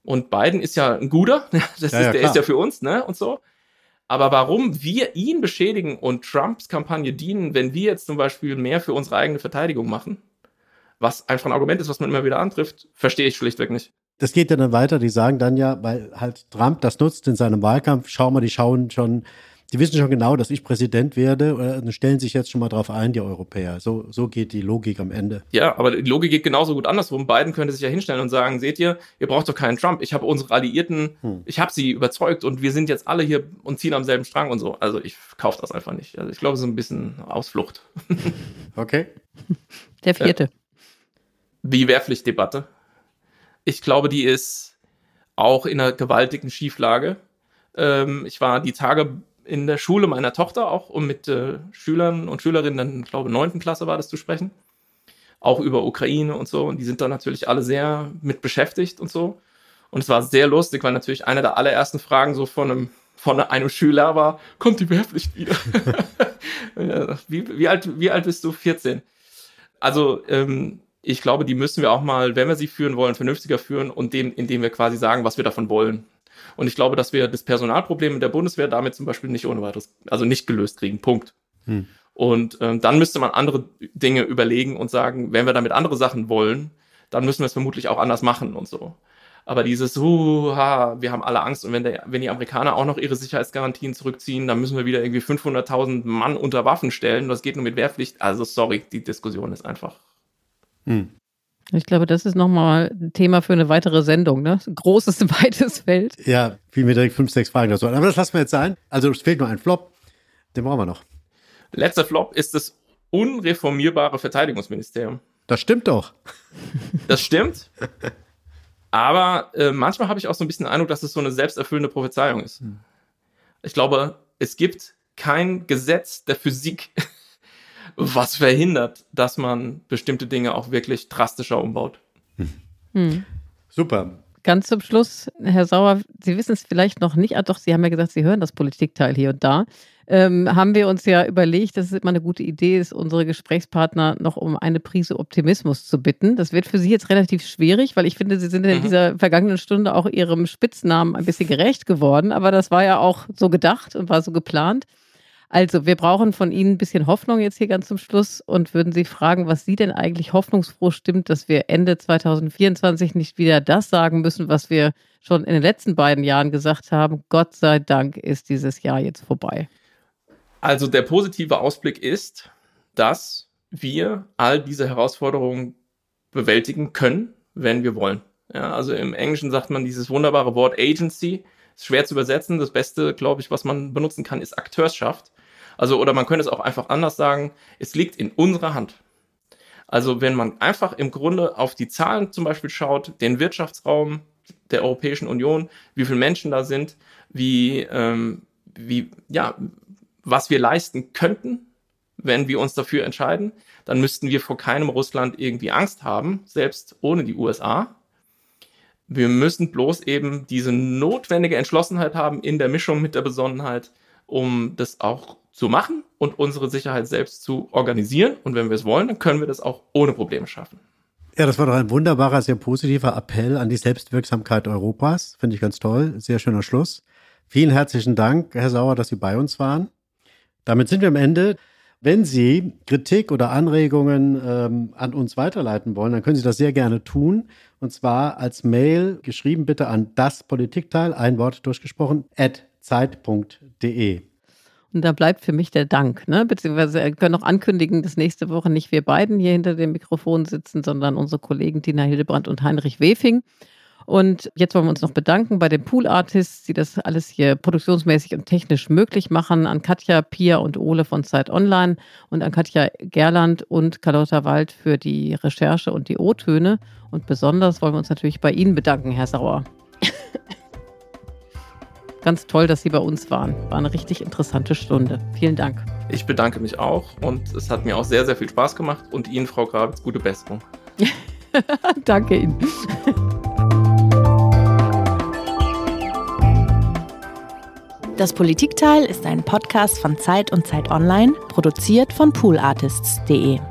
Und Biden ist ja ein guter, das ja, ist, ja, der ist ja für uns, ne? Und so. Aber warum wir ihn beschädigen und Trumps Kampagne dienen, wenn wir jetzt zum Beispiel mehr für unsere eigene Verteidigung machen, was einfach ein Argument ist, was man immer wieder antrifft, verstehe ich schlichtweg nicht. Das geht ja dann weiter. Die sagen dann ja, weil halt Trump das nutzt in seinem Wahlkampf, schau mal, die schauen schon die wissen schon genau, dass ich Präsident werde und stellen sich jetzt schon mal drauf ein, die Europäer. So, so geht die Logik am Ende. Ja, aber die Logik geht genauso gut andersrum. Biden könnte sich ja hinstellen und sagen, seht ihr, ihr braucht doch keinen Trump. Ich habe unsere Alliierten, hm. ich habe sie überzeugt und wir sind jetzt alle hier und ziehen am selben Strang und so. Also ich kaufe das einfach nicht. Also ich glaube, es ist ein bisschen Ausflucht. okay. Der vierte. Äh, die Wehrpflichtdebatte. Ich glaube, die ist auch in einer gewaltigen Schieflage. Ähm, ich war die Tage in der Schule meiner Tochter auch, um mit äh, Schülern und Schülerinnen, dann, ich glaube, neunten Klasse war das zu sprechen. Auch über Ukraine und so. Und die sind da natürlich alle sehr mit beschäftigt und so. Und es war sehr lustig, weil natürlich eine der allerersten Fragen so von einem, von einem Schüler war, kommt die Wehrpflicht wieder? wie, wie, alt, wie alt bist du? 14. Also, ähm, ich glaube, die müssen wir auch mal, wenn wir sie führen wollen, vernünftiger führen und dem, indem wir quasi sagen, was wir davon wollen. Und ich glaube, dass wir das Personalproblem in der Bundeswehr damit zum Beispiel nicht ohne weiteres, also nicht gelöst kriegen. Punkt. Hm. Und ähm, dann müsste man andere Dinge überlegen und sagen, wenn wir damit andere Sachen wollen, dann müssen wir es vermutlich auch anders machen und so. Aber dieses, uh, ha, wir haben alle Angst und wenn, der, wenn die Amerikaner auch noch ihre Sicherheitsgarantien zurückziehen, dann müssen wir wieder irgendwie 500.000 Mann unter Waffen stellen. Das geht nur mit Wehrpflicht. Also sorry, die Diskussion ist einfach. Hm. Ich glaube, das ist nochmal ein Thema für eine weitere Sendung, ne? Großes, weites Feld. Ja, fiel mir direkt fünf, sechs Fragen dazu. Aber das lassen wir jetzt sein. Also es fehlt nur ein Flop. Den brauchen wir noch. Letzter Flop ist das unreformierbare Verteidigungsministerium. Das stimmt doch. Das stimmt. Aber äh, manchmal habe ich auch so ein bisschen den Eindruck, dass es so eine selbsterfüllende Prophezeiung ist. Hm. Ich glaube, es gibt kein Gesetz der Physik, was verhindert, dass man bestimmte Dinge auch wirklich drastischer umbaut. Hm. Super. Ganz zum Schluss, Herr Sauer, Sie wissen es vielleicht noch nicht, ah doch, Sie haben ja gesagt, Sie hören das Politikteil hier und da. Ähm, haben wir uns ja überlegt, dass es immer eine gute Idee ist, unsere Gesprächspartner noch um eine Prise Optimismus zu bitten. Das wird für Sie jetzt relativ schwierig, weil ich finde, Sie sind in mhm. dieser vergangenen Stunde auch Ihrem Spitznamen ein bisschen gerecht geworden. Aber das war ja auch so gedacht und war so geplant. Also, wir brauchen von Ihnen ein bisschen Hoffnung jetzt hier ganz zum Schluss und würden Sie fragen, was Sie denn eigentlich hoffnungsfroh stimmt, dass wir Ende 2024 nicht wieder das sagen müssen, was wir schon in den letzten beiden Jahren gesagt haben. Gott sei Dank ist dieses Jahr jetzt vorbei. Also, der positive Ausblick ist, dass wir all diese Herausforderungen bewältigen können, wenn wir wollen. Ja, also im Englischen sagt man dieses wunderbare Wort Agency. Schwer zu übersetzen. Das Beste, glaube ich, was man benutzen kann, ist Akteurschaft. Also, oder man könnte es auch einfach anders sagen, es liegt in unserer Hand. Also, wenn man einfach im Grunde auf die Zahlen zum Beispiel schaut, den Wirtschaftsraum der Europäischen Union, wie viele Menschen da sind, wie, ähm, wie, ja, was wir leisten könnten, wenn wir uns dafür entscheiden, dann müssten wir vor keinem Russland irgendwie Angst haben, selbst ohne die USA. Wir müssen bloß eben diese notwendige Entschlossenheit haben in der Mischung mit der Besonnenheit, um das auch zu machen und unsere Sicherheit selbst zu organisieren. Und wenn wir es wollen, dann können wir das auch ohne Probleme schaffen. Ja, das war doch ein wunderbarer, sehr positiver Appell an die Selbstwirksamkeit Europas. Finde ich ganz toll. Sehr schöner Schluss. Vielen herzlichen Dank, Herr Sauer, dass Sie bei uns waren. Damit sind wir am Ende. Wenn Sie Kritik oder Anregungen ähm, an uns weiterleiten wollen, dann können Sie das sehr gerne tun. Und zwar als Mail geschrieben bitte an das Politikteil, ein Wort durchgesprochen, at zeit.de. Und da bleibt für mich der Dank, ne? Beziehungsweise wir können auch ankündigen, dass nächste Woche nicht wir beiden hier hinter dem Mikrofon sitzen, sondern unsere Kollegen Tina Hildebrand und Heinrich Wefing. Und jetzt wollen wir uns noch bedanken bei den Pool Artists, die das alles hier produktionsmäßig und technisch möglich machen. An Katja, Pia und Ole von Zeit Online und an Katja Gerland und Carlotta Wald für die Recherche und die O-Töne. Und besonders wollen wir uns natürlich bei Ihnen bedanken, Herr Sauer. Ganz toll, dass Sie bei uns waren. War eine richtig interessante Stunde. Vielen Dank. Ich bedanke mich auch und es hat mir auch sehr, sehr viel Spaß gemacht und Ihnen, Frau Grabitz, gute Besserung. Danke Ihnen. Das Politikteil ist ein Podcast von Zeit und Zeit Online, produziert von poolartists.de.